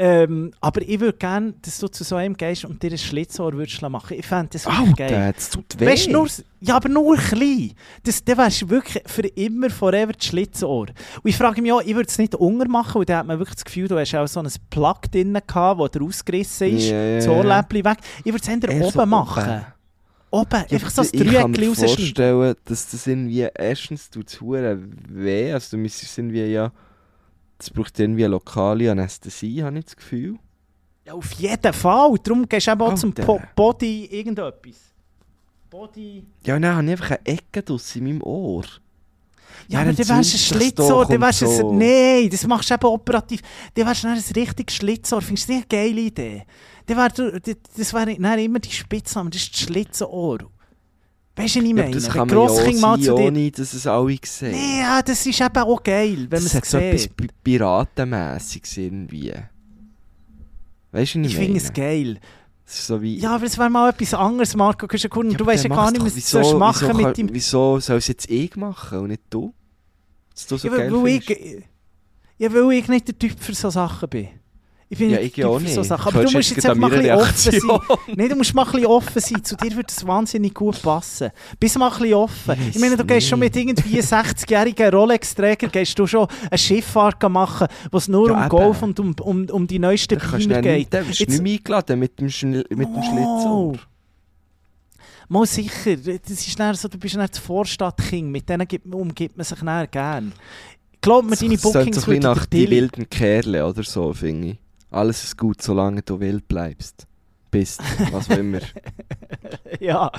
Ähm, aber ich würde gerne, dass du zu so einem gehst und dir ein Schlitzohr würdest machen. Ich fände das wirklich geil. Alter, das tut weh. Weißt nur, ja, aber nur klein. Das, dann wärst du wirklich für immer, forever das Schlitzohr. Und ich frage mich auch, ich würde es nicht unger machen, weil da hat man wirklich das Gefühl, du hast auch so ein Plug drin gehabt, das dir ausgerissen ist, ja, das. Ohrläppchen weg. Ich würde es eher Eher oben so machen. oben. Oben, Ja, einfach so ein ich kann mir rausschneiden. vorstellen, dass das irgendwie erstens tut es weh, also du müsstest irgendwie ja, das braucht irgendwie eine lokale Anästhesie, habe ich das Gefühl. Ja, auf jeden Fall. Darum gehst du eben auch zum Alter. po Body irgendetwas. Body... Ja, dann habe ich einfach eine Ecke draussen in meinem Ohr. Ja, aber dann dann wärst du ein Schlitzohr, dann und wärst du so. ein... Nein, das machst du eben operativ. Dann wärst du ein richtiges Schlitzohr. Findest du nicht eine geile Idee? Dann wär du, das- wäre immer die Spitzname, das ist das Schlitzohr. Weißt du, was ich Ja, meine? aber das kann man ja mal zu dir... ohne dass es alle sehen. Nee, ja, das ist eben auch geil, wenn man das es hat so etwas sieht. Pi- Piratenmässiges irgendwie. Weißt du, was Ich ich finde meine? es geil. Es ist so wie... Ja, aber es wäre mal etwas anderes, Marco. Du, ja, du weißt ja gar nicht, was du wieso, sollst machen wieso, mit dem... Wieso soll es jetzt ich machen und nicht du? Dass du so Ja, geil weil, ich, ja, weil ich nicht der Typ für so Sachen bin. Ich bin Ja, ich auch nicht. so Sachen. Aber du musst jetzt jetzt einfach mal ein bisschen offen sein. Nein, du musst mal ein bisschen offen sein. Zu dir würde es wahnsinnig gut passen. Bist mal ein bisschen offen. Ich Ich meine, du gehst schon mit irgendwie 60-jährigen Rolex-Träger gehst du schon eine Schifffahrt machen, wo es nur Ja, um eben. Golf und um, um, um die neuesten du dann geht. du Jetzt- nicht mehr eingeladen mit dem, Schn mit dem Oh. Schlitzohr. Mal sicher, das ist dann so, du bist dann das Vorstadtkind, mit denen gibt, umgibt man sich dann gern. Glaub mir, deine Das klingt Bookings so ein bisschen nach die wilden Kerle oder so, finde ich. Alles ist gut, solange du wild bleibst. Bist, was auch immer. Ja,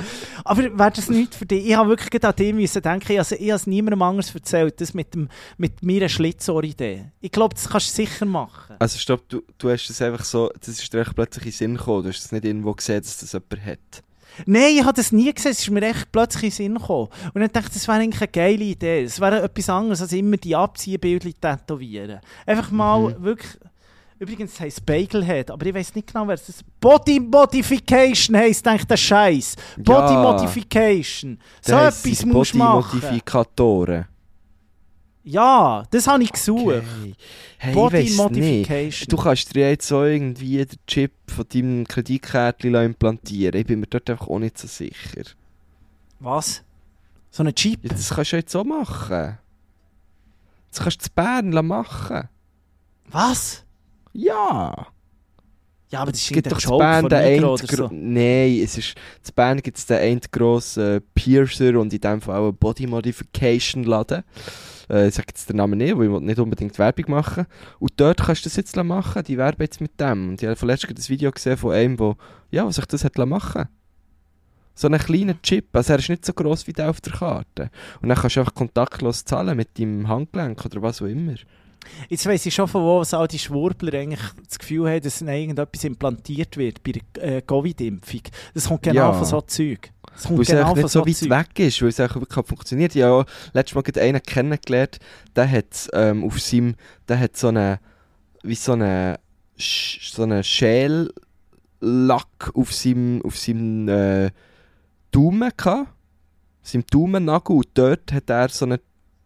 aber wäre das nicht für dich? Ich habe wirklich an dich müssen denken, ich habe ich habe es niemandem anders erzählt, das mit, dem, mit meiner Schlitzohr-Idee. Ich glaube, das kannst du sicher machen. Also stopp, du, du hast es einfach so, das ist dir plötzlich in den Sinn gekommen. Du hast es nicht irgendwo gesehen, dass das jemand hat. Nein, ich habe das nie gesehen, es ist mir echt plötzlich in den Sinn gekommen. Und dann dachte ich, das wäre eigentlich eine geile Idee. Es wäre etwas anderes, als immer die Abziehbilder tätowieren. Einfach mal Mhm. wirklich... Übrigens heisst Bagelhead, aber ich weiß nicht genau, wer es ist. Body Modification heisst eigentlich der Scheiß. Body Ja. Modification. So Der etwas musst du machen. Body-Modifikatoren. Ja, das habe ich gesucht. Okay. Hey, Body ich weiss nicht. Modification. Du kannst dir jetzt so irgendwie den Chip von deinem Kreditkärtchen implantieren. Ich bin mir dort einfach auch nicht so sicher. Was? So ein Jeep? Ja, das kannst du jetzt so machen. Das kannst du zu Bern machen. Was? Ja. Ja, aber das ist Es gibt irgendein doch oder gro- so. Nein, es ist... Zu Bern gibt es den einen grossen Piercer und in dem Fall auch einen Body Modification Laden. Äh, ich sage jetzt den Namen nicht, weil ich nicht unbedingt Werbung machen Und dort kannst du das jetzt machen, die werben jetzt mit dem. Und ich habe vorletzt ein Video gesehen von einem, der ja, was sich das hat machen So einen kleinen Chip, also er ist nicht so gross wie der auf der Karte. Und dann kannst du einfach kontaktlos zahlen mit deinem Handgelenk oder was auch immer. Jetzt weiss ich schon, von wo all die Schwurbler eigentlich das Gefühl haben, dass irgendetwas implantiert wird bei der äh, Covid-Impfung. Das kommt genau Ja. von so Zeug. Weil es genau einfach nicht so weit Zeug. weg ist, weil es einfach wirklich funktioniert. Ich habe auch letztes Mal einen kennengelernt, der hat ähm, auf seinem, der hat so eine, wie so eine, so eine Schällack auf seinem, auf seinem äh, Daumen gehabt, seinem Daumennagel und dort hat er so einen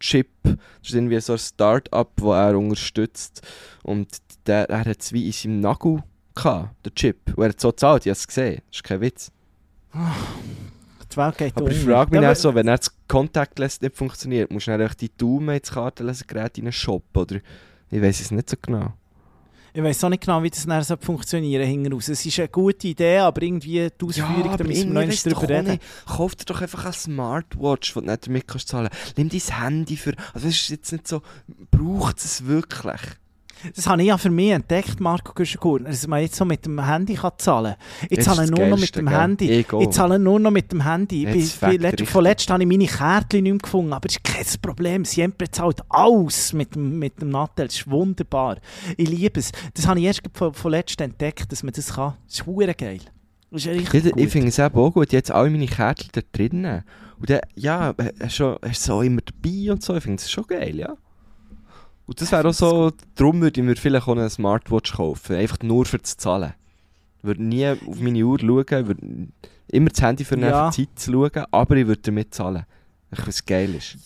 Chip, das ist irgendwie so ein Start-up, das er unterstützt und der, er hat es wie in seinem Nagel gehabt, der Chip, und er hat so gezahlt, ich habe es gesehen, das ist kein Witz. Die Welt geht Aber ich unter. frage mich Ja, aber- so, wenn er das Contactless nicht funktioniert, musst du dann einfach die Daumen ins Kartenlesegerät in einen Shop, oder? Ich weiß es nicht so genau. Ich weiß auch nicht genau, wie das dann so funktionieren hinten raus. Es ist eine gute Idee, aber irgendwie die Ausführung, da müssen wir noch einmal drüber reden. Kauf dir doch einfach eine Smartwatch, die du nicht damit kannst zahlen Nimm dein Handy für... Also es ist jetzt nicht so... Braucht es wirklich? Das habe ich ja für mich entdeckt, Marco Güschenkurner, dass man jetzt so mit dem Handy kann zahlen kann. Ich zahle ist nur noch mit dem gell? Handy. Ich zahle nur noch mit dem Handy. Jetzt letzt, vorletzt habe ich meine Kärtchen nicht mehr gefunden, aber das ist kein Problem. Siempre zahlt alles mit dem, mit dem Nattel. Das ist wunderbar. Ich liebe es. Das habe ich erst von, vorletzt entdeckt, dass man das kann. Das ist geil. Das ist Ich, ich finde es eben auch gut. Jetzt alle meine Kärtchen da drinnen. Und dann, ja, hast du hast du auch immer dabei und so. Ich finde es schon geil, ja. Und das wäre auch so, darum würde ich mir vielleicht auch eine Smartwatch kaufen. Einfach nur für das Zahlen. Ich würde nie auf meine Uhr schauen, würde immer das Handy für eine Ja. Zeit zu schauen, aber ich würde damit zahlen. Ich was geil ist.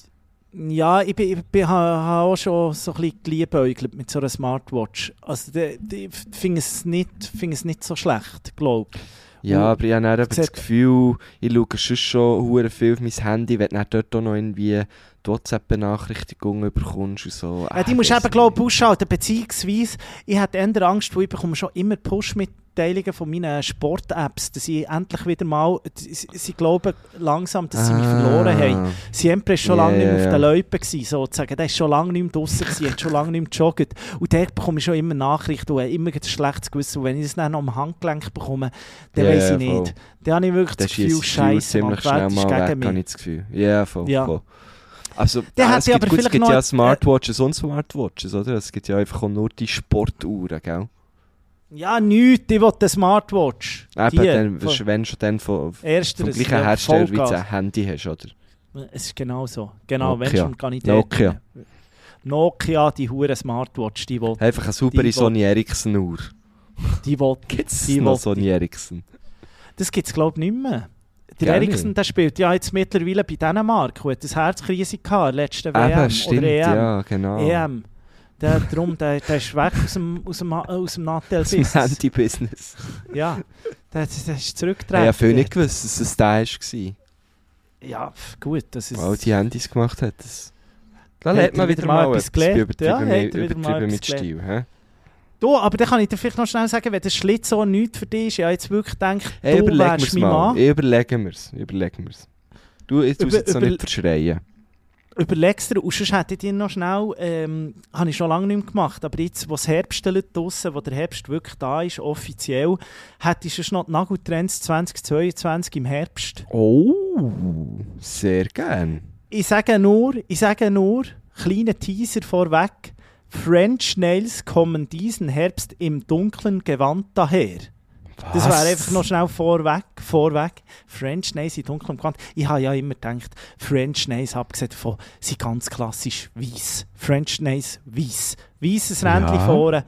Ja, ich, bin, ich bin, habe auch schon so ein bisschen geliebäugelt mit so einer Smartwatch. Also, ich finde es, nicht- finde es nicht so schlecht, glaube ich. Ja, aber ich habe dann das Gefühl, ich schaue sonst schon viel auf mein Handy, wenn du dort auch noch irgendwie die WhatsApp-Benachrichtigungen bekommst und so. Ja, die musst du eben, glaube ich, ausschalten, beziehungsweise ich hätte eher Angst, weil ich bekomme schon immer Push-Mitteilungen von meinen Sport-Apps, dass ich endlich wieder mal, sie, sie glauben langsam, dass sie mich verloren haben. Siempre war schon Ja, lange nicht mehr auf den Läupen, gewesen, sozusagen. Der ist schon lange nicht mehr draussen, gewesen, hat schon lange nicht mehr gejoggt. Und der bekomme ich schon immer Nachrichten und immer ein schlechtes Gewissen. Und wenn ich das dann noch am Handgelenk bekomme, dann weiss ja, ich voll. nicht. Dann habe ich wirklich Das das Gefühl, Scheiße, ziemlich die Welt ist weg, gegen mich. ich das Gefühl. Ja, voll, Ja. voll. Also, Der äh, es gibt, gut, es gibt ja Smartwatches und Smartwatches, oder? Es gibt ja einfach auch nur die Sportuhren, gell? Ja, nichts, ich will eine Smartwatch. Eben, Die, dann, von- wenn schon dann von, vom Ersteres, gleichen ja, Hersteller wie du ein Handy hast, oder? Es ist genau so. Genau, wenn Nokia. schon kann ich dort- Nokia. Nokia, die hure Smartwatch, die will, Einfach eine super Sony Ericsson-Uhr. die will. Gibt es Die noch will- Sony Ericsson? Das gibt es glaube ich nicht mehr. Der Gell Eriksson, der spielt ja jetzt mittlerweile bei Dänemark und hat eine Herzkrise gehabt, letzte WM Eben, stimmt, oder EM. ja, genau. EM. Der, drum, der, der ist weg aus dem, aus dem, aus dem Nattel-Business. Handy-Business. Ja, der, der ist Ich habe zurückgetreten. ja viel nicht gewusst, dass es da war. Ja, gut, das ist... Weil die Handys gemacht hat. Das da lernt er man wieder wieder mal etwas gelernt? Bei Ja, Übertrieben, er mit, mal übertrieben Stil. hä? Du, aber dann kann ich dir vielleicht noch schnell sagen, wenn der Schlitz so nichts für dich ist, ich habe jetzt wirklich gedacht, Hey, du wärst mein mal. Mann. Überlegen wir es. Überlegen wir's. Du, jetzt musst Über- jetzt noch über- nicht verschreien. Überlegst dir, und sonst hätte ich dir noch schnell, ähm, habe ich schon lange nicht mehr gemacht, aber jetzt, wo es Herbst draussen, wo der Herbst wirklich da ist, offiziell, hättest du schon noch die Nageltrends 2022 im Herbst. Oh, sehr gern. Ich sage nur, ich sage nur, kleiner Teaser vorweg, French Nails kommen diesen Herbst im dunklen Gewand daher. Das wäre einfach noch schnell vorweg, vorweg. French Nails in dunklem Gewand. Ich habe ja immer gedacht, French Nails, abgesehen davon, sind ganz klassisch weiß. French Nails weiß. Weißes Rändchen Ja. vorne,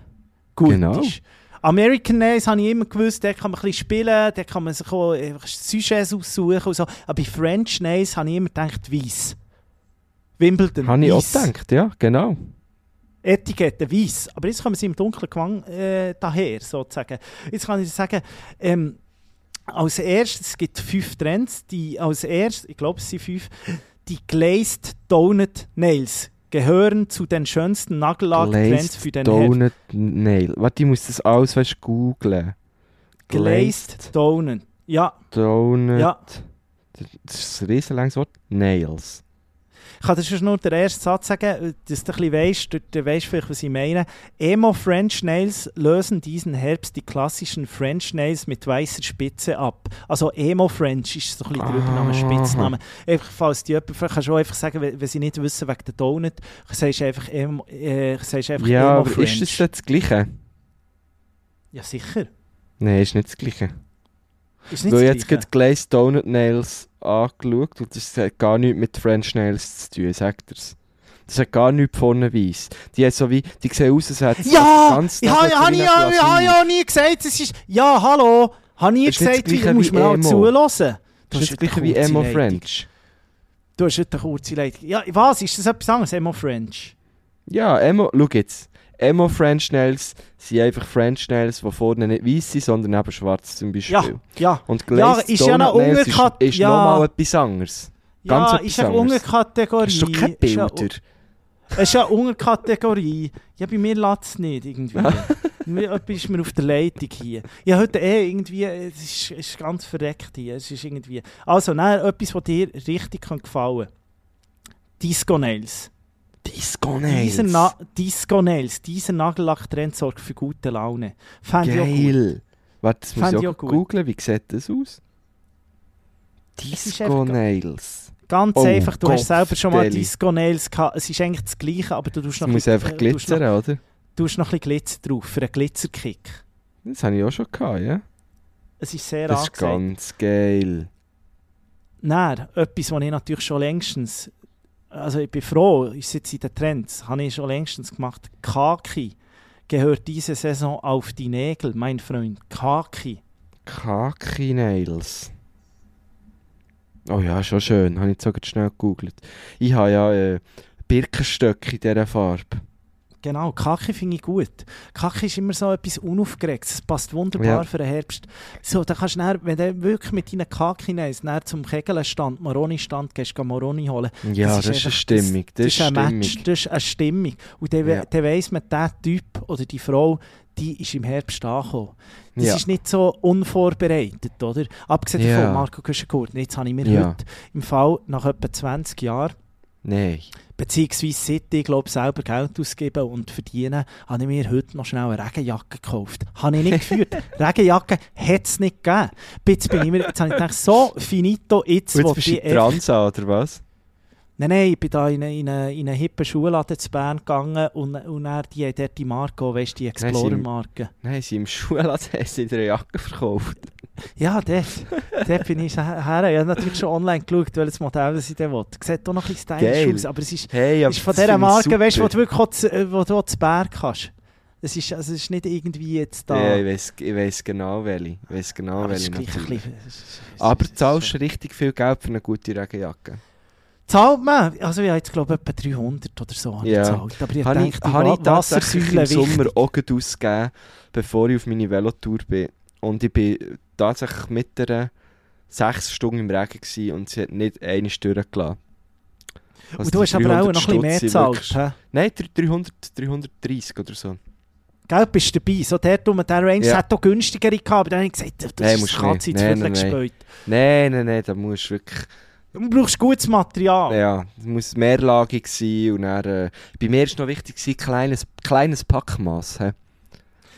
gut Genau. ist. American Nails habe ich immer gewusst, da kann man ein bisschen spielen, da kann man sich auch Sujets aussuchen und so. Aber bei French Nails habe ich immer gedacht, weiß. Wimbledon, Habe ich auch gedacht, ja, genau. Etikette weiß. Aber jetzt kommen sie im dunklen Gewand äh, daher, sozusagen. Jetzt kann ich sagen, ähm, als erstes, es gibt fünf Trends, die als erstes, ich glaube es sind fünf, die Glazed Donut Nails gehören zu den schönsten Nagellack-Trends für den. Donut Nail. Warte, ich muss das alles weißt, googlen. Glazed Donut. Ja, Donut. ja. Das ist ein riesen langes Wort. Nails. Ich kann dir nur den ersten Satz sagen, dass du ein weißt, du, weißt vielleicht, was ich meine. Emo French Nails lösen diesen Herbst die klassischen French Nails mit weißer Spitze ab. Also Emo French ist so ein bisschen der Übernahme, Aha. Spitzname. Einfach, falls die jemand, kannst du auch einfach sagen, wenn, sie nicht wissen wegen der Donut, sagst du einfach Emo, äh, sagst einfach Ja, Emo aber French. ist das das Gleiche? Ja, sicher. Nein, ist nicht das Gleiche. Ist nicht Weil das jetzt Gleiche. Glazed Donut Nails angeschaut und das hat gar nichts mit French Nails zu tun, sagt er's. Das hat gar nichts vorne weiss. Die, hat so wie, die sehen aus, als hätten sie Ja! ganz hab ich, ja, ich hab ja nie gesagt, es ist... Ja, hallo! Habe nie gesagt, wie, musst mir auch zulassen. Das ist das gleiche wie Emo French. Du hast heute eine kurze Leitung. Ja, was? Ist das etwas anderes? Emo French? Ja, Emo, schau jetzt. Emo French Nails sind einfach French Nails, die vorne nicht weiß sind, sondern eben schwarz zum Beispiel. Ja, ja. Und Ja, Glazed ist ja Donut noch Nails ist, ist ja. nochmal etwas anderes. Ganz ja, etwas ist eine. Unterkategorie. Hast du keine Ist eine- Bilder? Es ist eine Unterkategorie. Ja, bei mir lässt es nicht irgendwie. Etwas ist mir auf der Leitung hier. Ja, heute eh irgendwie, es ist, ist ganz verreckt hier. Es ist irgendwie... Also, nein, etwas, was dir richtig kann gefallen Disco Nails. Disco Dieser Nails. Na Disco Nails, dieser Nagellack-Trend sorgt für gute Laune. Fand ich auch gut. Geil. Warte, das muss ich auch googeln. Wie sieht das aus? ist Disco einfach- Nails. Ganz Oh einfach, du hast Gott, selber schon mal. Disco Nails gehabt. Es ist eigentlich das Gleiche, aber du tust Das noch, ein einfach bisschen- äh, tust noch, glitzern, oder? tust noch ein bisschen Glitzer drauf, für einen Glitzerkick. Das habe ich auch schon gehabt, ja? Es ist sehr Das ist angesagt. ganz geil. Nein, etwas, was ich natürlich schon längstens, also ich bin froh, ist jetzt in den Trends, habe ich schon längstens gemacht. Kaki gehört diese Saison auf die Nägel, mein Freund. Kaki. Kaki Nails. Oh ja, schon schön. Habe ich jetzt sogar schnell gegoogelt. Ich habe ja äh, Birkenstöcke in dieser Farbe. Genau, Kaki finde ich gut. Kaki ist immer so etwas Unaufgeregtes. Es passt wunderbar Ja. für den Herbst. So, da kannst du dann, wenn du wirklich mit deinen Kaki nimmst, dann zum Kegelstand, Moroni-Stand, gehst du Moroni holen. Ja, das, ist, einfach- eine Stimmung. Das, Das, ist ist ein Stimmung. Match, das ist eine Stimmung. Und dann, Ja. dann weiss man, der Typ oder die Frau, die ist im Herbst angekommen. Das Ja. ist nicht so unvorbereitet, oder? Abgesehen Ja. davon, Marco Güschencourt, jetzt habe ich mir Ja. heute im Fall nach etwa 20 Jahren Nein. Beziehungsweise seit ich glaube, selber Geld ausgeben und verdienen, habe ich mir heute noch schnell eine Regenjacke gekauft. Habe ich nicht geführt. Regenjacke hat es nicht gegeben. Jetzt bin ich mir, jetzt habe ich gedacht, so finito, jetzt, Und wo jetzt bist du in Transa, oder was? Nein, nein, ich bin da in eine, in eine, in eine hippe Schulladen zu Bern gegangen und, und dann die dort die Marco, weißt du, die Explorer-Marke. Nein, sie im Schuhladen haben sie in der Jacke verkauft. Ja, dort. dort bin ich her. Ich habe natürlich schon online geschaut, welches Modell das ich da will. Sieht auch noch ein bisschen stylisch aus, aber es ist, Hey, aber ist von dieser ich Marke, weißt du, wo du wirklich auch zu, äh, wo du auch zu Bern kannst. Es ist, also es ist nicht irgendwie jetzt da... Ja, ich weiss, ich weiss genau welche. Ich weiss genau aber welche. bisschen... Aber ist- zahlst du richtig viel Geld für eine gute Regenjacke? Zahlt man? Also ich habe jetzt glaube ich etwa 300 oder so Ja. ich gezahlt. Aber ich Habe ich, denke, die habe ich tatsächlich im Sommer auch ausgegeben, bevor ich auf meine Velotour bin. Und ich bin tatsächlich mit einer sechs Stunden im Regen gewesen und sie hat nicht eine Stunde gelassen. Also Und du hast aber auch 300 noch ein bisschen mehr gezahlt. hä? Nein, 300, 330 oder so. Gell, bist du dabei? So der um der Range Ja. hat auch günstigere gehabt, aber dann habe ich gesagt, das Nein, ist Katze zu Nein, viel nein, nein. gespielt. Nein, nein, nein, da musst du wirklich... Du brauchst gutes Material. Ja, es muss mehrlagig sein und dann, äh, bei mir ist noch wichtig gewesen, kleines, kleines Packmaß.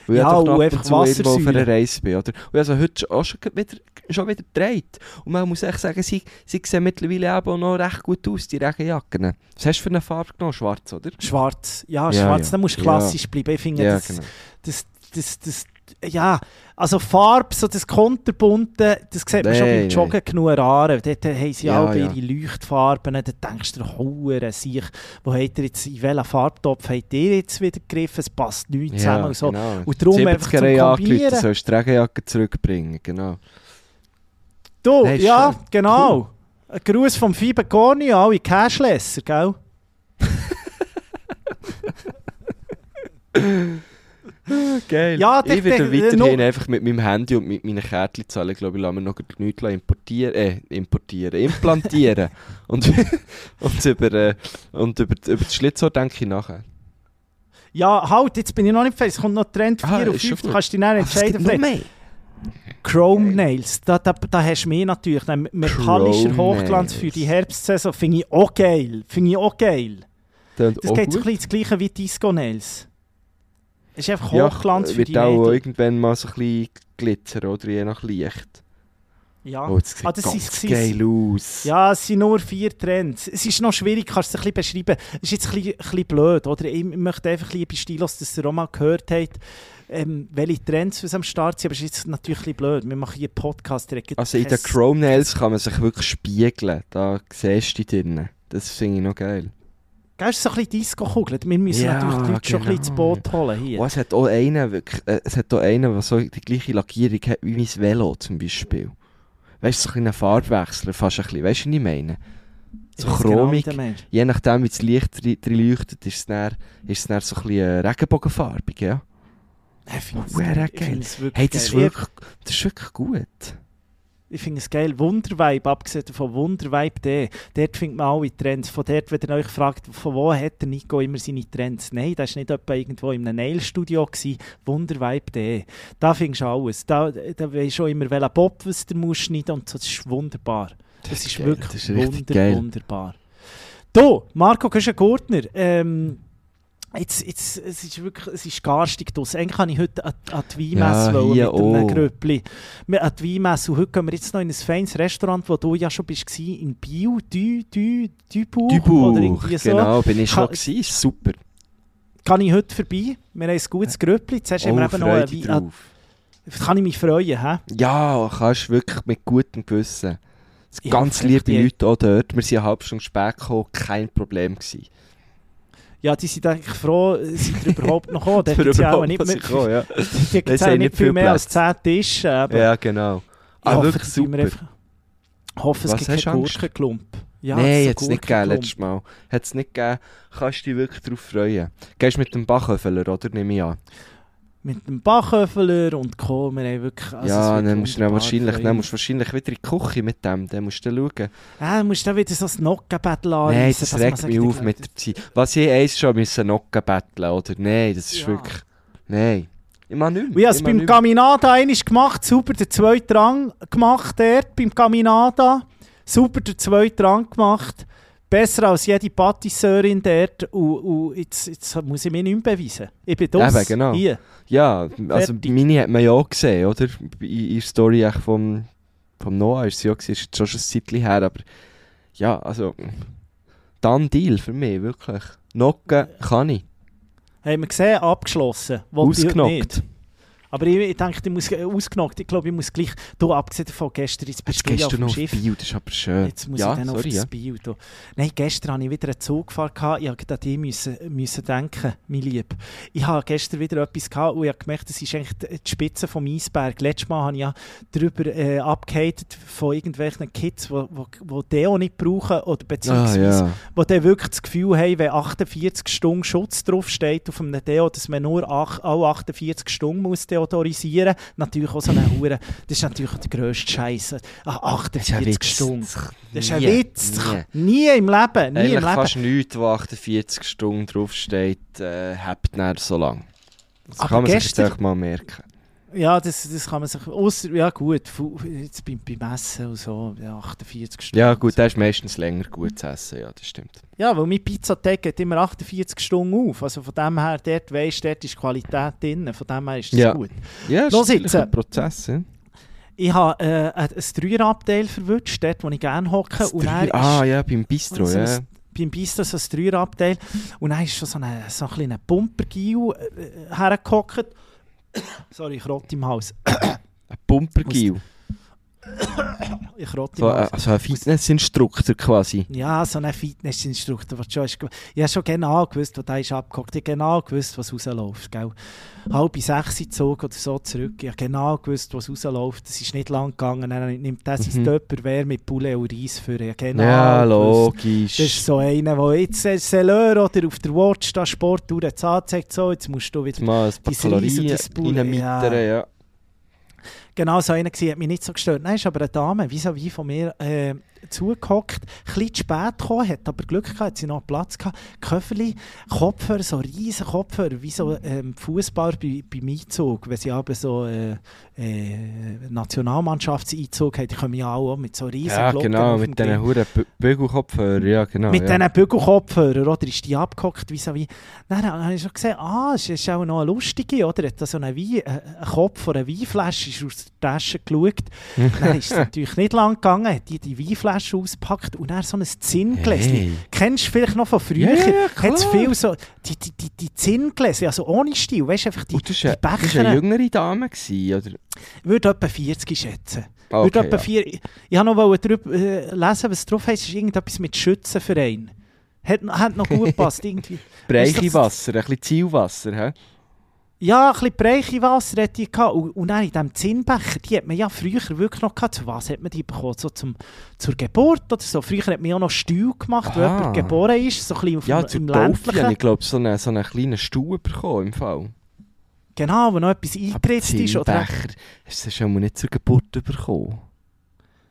Weil Ja, ich doch einfach irgendwo auf einer Reise bin, oder? Und also heute auch schon wieder, schon wieder gedreht. Und man muss echt sagen, sie, sie sehen mittlerweile eben auch noch recht gut aus, die Regenjacken. Was hast du für eine Farbe genommen? Schwarz, oder? Schwarz. Ja, Ja, schwarz. ja. Dann musst du Ja. klassisch bleiben. Ich finde, Ja, das, genau. das, das, das, ja, also Farbe, so das Konterbunte, das sieht man schon beim Joggen genug Rare. Dort haben sie Ja, auch ja. ihre Leuchtfarben. Da denkst du, Huren, sich, wo habt ihr jetzt, in welchen Farbtopf habt ihr jetzt wieder gegriffen? Es passt nicht zusammen. und so. genau. Und darum einfach zum 70er Jahre Kombinieren. angerufen, sollst du die Regenjacke zurückbringen, genau. Du, ist ja, schon genau. Ein Gruß vom Fiber Corny an alle Cashlesser, gell? Geil. Ja, ich werde der- weiterhin noch- einfach mit meinem Handy und mit meinen Kärtchen zahlen. Ich glaube, ich lasse mir noch nichts importieren, äh, importieren, implantieren. und, und, über, äh, und über, über das Schlitzohr denke ich nachher. Ja, halt, jetzt bin ich noch nicht fest. Es kommt noch Trend 4 Ah, und ist schon 5. Du kannst dich dann Ah, entscheiden. mehr. Chrome Nails, da, da, da hast du mich natürlich. Ein metallischer Hochglanz für die Herbstsaison finde ich auch geil. Finde ich auch geil. Das auch geht so ein bisschen das gleiche wie Disco Nails. Es ist einfach Ja, Hochglanz für wird die auch Nägel. irgendwann mal so ein bisschen Glitzer oder je nach Licht. Ja. Oh, das sieht Ah, das ganz ist- geil aus. Ja, es sind nur vier Trends. Es ist noch schwierig, kannst du es ein bisschen beschreiben. Es ist jetzt ein bisschen, ein bisschen blöd, oder? Ich möchte einfach, liebe Stilos, dass ihr auch mal gehört habt, ähm, welche Trends was am Start sind, aber es ist jetzt natürlich ein bisschen blöd. Wir machen hier einen Podcast. direkt Also in den Chrome Nails kann man sich wirklich spiegeln. Da siehst du dich drinnen. Das finde ich noch geil. Es ist so ein bisschen Disco-Kugel. Wir müssen Ja, natürlich die Leute schon ein bisschen ins genau. Boot holen hier. Oh, es hat auch einen, wirklich, äh, es hat auch einen, der so die gleiche Lackierung hat wie mein Velo zum Beispiel. Weißt du, so ein kleiner Farbwechsel, fast ein bisschen. Weißt du, was ich meine? So genau, chromig. du. Je nachdem, wie das Licht drin leuchtet, ist es dann, ist es dann so ein bisschen äh, regenbogenfarbig, ja. Ich finde es wirklich Hey, das ist wirklich, das ist wirklich gut. Ich finde es geil. Wundervibe, abgesehen von Wundervibe.de, dort findet man alle Trends. Von dort, wenn ihr euch fragt, von wo hat der Nico immer seine Trends? Nein, das war nicht etwa irgendwo in einem Nailstudio. gewesen. Wundervibe.de. Da findest du alles. Da, da weisst du auch immer, welchen Bob was du musst schneiden und so. Das ist wunderbar. Das, ist geil. wirklich Das ist wunder, wunderbar. Du, Marco Köschen-Gurtner, ähm, Jetzt, jetzt, es ist wirklich, es ist garstig draussen. Eigentlich kann ich heute an, an die Weinmesse Ja, mit einem. Gröppli. Wir- An die Weinmesse. Und heute gehen wir jetzt noch in ein feines Restaurant, wo du ja schon bist, in Biel, du, du, Dubuch, oder Dubuch, irgendwie so. genau, bin ich schon gewesen, ist super. Kann ich heute vorbei? Wir haben ein gutes Gröppli. Zuerst haben wir Oh, eben noch Freude Wein- ah, Kann ich mich freuen, hä? Ja, kannst wirklich mit gutem Gewissen. Ganz liebe Leute auch dort. Wir sind eine halbe Stunde spät gekommen, kein Problem gewesen. Ja, die sind eigentlich froh, sind überhaupt noch gekommen. Dort Für gibt's ja auch nicht mehr, ich komme, ja. die Das auch haben nicht viel mehr als Platz. 10 Tische. Aber Ja, genau. ich Ah, hoffe, wirklich dass wir super. einfach- hoffe, es Was gibt keinen? Gurkenklump. Ja, Nein, hat es nicht gegeben letztes Mal. Hat es nicht gegeben. Kannst du dich wirklich darauf freuen. Gehst mit dem Bachöfler, oder? Nehme ich an. Mit dem Bachöfler und Co. Wir haben wirklich... also ja, dann musst, du dann wahrscheinlich, dann musst du wahrscheinlich wieder in die Küche mit dem. Dann musst du schauen. Ja, dann musst du dann wieder so ein Nockenbattle Nein, anreissen, das dass man regt mich auf mit der Zeit. Was ich eins schon müssen Nocken betteln, oder? Nein, das ist Ja. wirklich... Nein. Ich mach nicht mehr. Und ich habe es beim. Caminada einmal gemacht, super den zweiten Rang gemacht dort, beim Caminada. Super den zweiten Rang gemacht. Besser als jede Patisseurin dort. Und, und jetzt, jetzt muss ich mich nicht mehr beweisen. Ich bin das. Eben, genau. Hier. Ja, also Fertig. meine hat man ja auch gesehen, oder? In der Story echt vom, vom Noah ist sie ja gewesen, ist schon ein Zeitchen her, aber ja, also dann Deal für mich, wirklich. Nocken kann ich. Haben wir gesehen, abgeschlossen. Nicht. Ausgenockt. Aber ich, ich denke, ich muss äh, ausgenockt. Ich glaube, ich muss gleich. Du, abgesehen davon, gestern jetzt bist du ja gehst auf dem auf Schiff. Bio, das ist aber schön. Jetzt muss ja, ich dann auf sorry, das ja. Bild. hier. Nein, gestern habe ich wieder einen Zug gefahren. gehabt. Ich musste an dich müssen, müssen denken, mein Lieb. Ich habe gestern wieder etwas gehabt und ich habe gemerkt, das ist eigentlich die Spitze vom Eisberg. Letztes Mal habe ich ja darüber äh, abgehatet von irgendwelchen Kids, die wo, wo, wo Deo nicht brauchen oder Ah, beziehungsweise ja. die dann wirklich das Gefühl haben, wenn 48 Stunden Schutz draufsteht auf einem Deo, dass man nur ach, alle 48 Stunden muss deodorisieren muss. Natürlich auch so eine Hure. Das ist natürlich der grösste Scheiß. Ah, Das ist ein 48 Witz. Stunden. Das ist ein Witz. nie. Im Leben. Nie Eigentlich im Leben. fast nichts, wo 48 Stunden draufsteht, äh, habt so lange. Das Aber kann man sich jetzt gestern- mal merken. Ja, das, das kann man sich. Ausser, ja, gut. Jetzt beim, beim Essen und so. Ja, 48 Stunden. Ja gut, das ist meistens länger gut zu essen, ja, das stimmt. Ja, weil mein Pizzateig geht immer 48 Stunden auf. Also von dem her, dort weisst du, dort ist Qualität drin. Von dem her ist das Ja. gut. Ja, das Los ist äh, ein Prozess, ja. Ich habe äh, ein Dreierabteil verwünscht, dort wo ich gerne hocke. Und ah ja, beim Bistro, so ja. beim Bistro so ein Dreierabteil. Und dann ist schon so ein, so ein kleiner Pumpergil äh, hergehockt. Sorry, ich rotte im Hals. Ein Pumpergil. Ich rotte im So, also ein Fitnessinstruktor quasi. Ja, so ein Fitnessinstruktor, was schon ist, ge- ich habe schon genau gewusst, wo der ist abgehockt. Ich habe genau gewusst, was rausläuft. Gell? Halb sechs Zug oder so zurück. Ich habe genau gewusst, was rausläuft. Es ist nicht lang gegangen. Dann nimmt das Mhm. Tupperware mit Poulet und Reis für. Ich genau ja, gewusst. logisch. Das ist so einer, der jetzt äh, Selleur oder auf der Watch da jetzt anzeigt, so, jetzt musst du wieder... mal ein paar Dein Reis und Kalorien Poulet, ja. ja. Genau so einer gewesen, hat mich nicht so gestört. Nein, ist aber eine Dame, wie so wie von mir, äh, zugehockt, ein bisschen zu spät gekommen, hat aber Glück gehabt, hat sie noch Platz gehabt. Köfferli, Kopfhörer, so riesen Kopfhörer, wie so ähm, Fußball bei, beim Einzug, wenn sie aber so äh, äh, Nationalmannschaftseinzug haben, die kommen ja auch mit so riesen Ja, Glocken genau, mit diesen. Huren Bügelkopfhörern, ja, genau. Mit ja. diesen Bügelkopfhörern, oder? Ist die abgehockt, wie so wie... Dann habe ich schon gesehen, ah, es ist auch noch eine lustige, oder? Hat da so einen, Wein, äh, einen Kopf von einer Weinflasche ist aus der Tasche geschaut. dann ist es natürlich nicht lang gegangen, hat die die Weinflasche ausgepackt und dann so ein Zinngläschen. Hey. Kennst du vielleicht noch von früher? Ja, ja. Hat's viel so... Die, die, die, die Zinngläschen, also ohne Stil, weißt du, einfach die, Und das die war eine, das war eine Becher... jüngere Dame, gewesen, oder? Ich würde etwa 40 schätzen. Ah, Würde Okay, etwa ja. vier, ich wollte noch drüber, äh, lesen, was drauf heißt. Es ist irgendetwas mit Schützenverein. Hat, hat noch gut gepasst. irgendwie. Breiche Wasser, ein bisschen Zielwasser, hä? Ja, ein bisschen breiche Wasser hatte ich. gehabt. Und, und dann in diesem Zinnbecher, die hat man ja früher wirklich noch gehabt. Zu was hat man die bekommen? So zum, zur Geburt oder so? Früher hat man ja noch Stuhl gemacht, wenn Aha. jemand geboren ist, so ein bisschen auf Ja, im habe ländlichen. ich glaube so einen, so einen kleinen Stuhl bekommen im Fall. Genau, wo noch etwas eingeritzt ist. Oder, Zinnbecher, hast du schon mal nicht zur Geburt bekommen?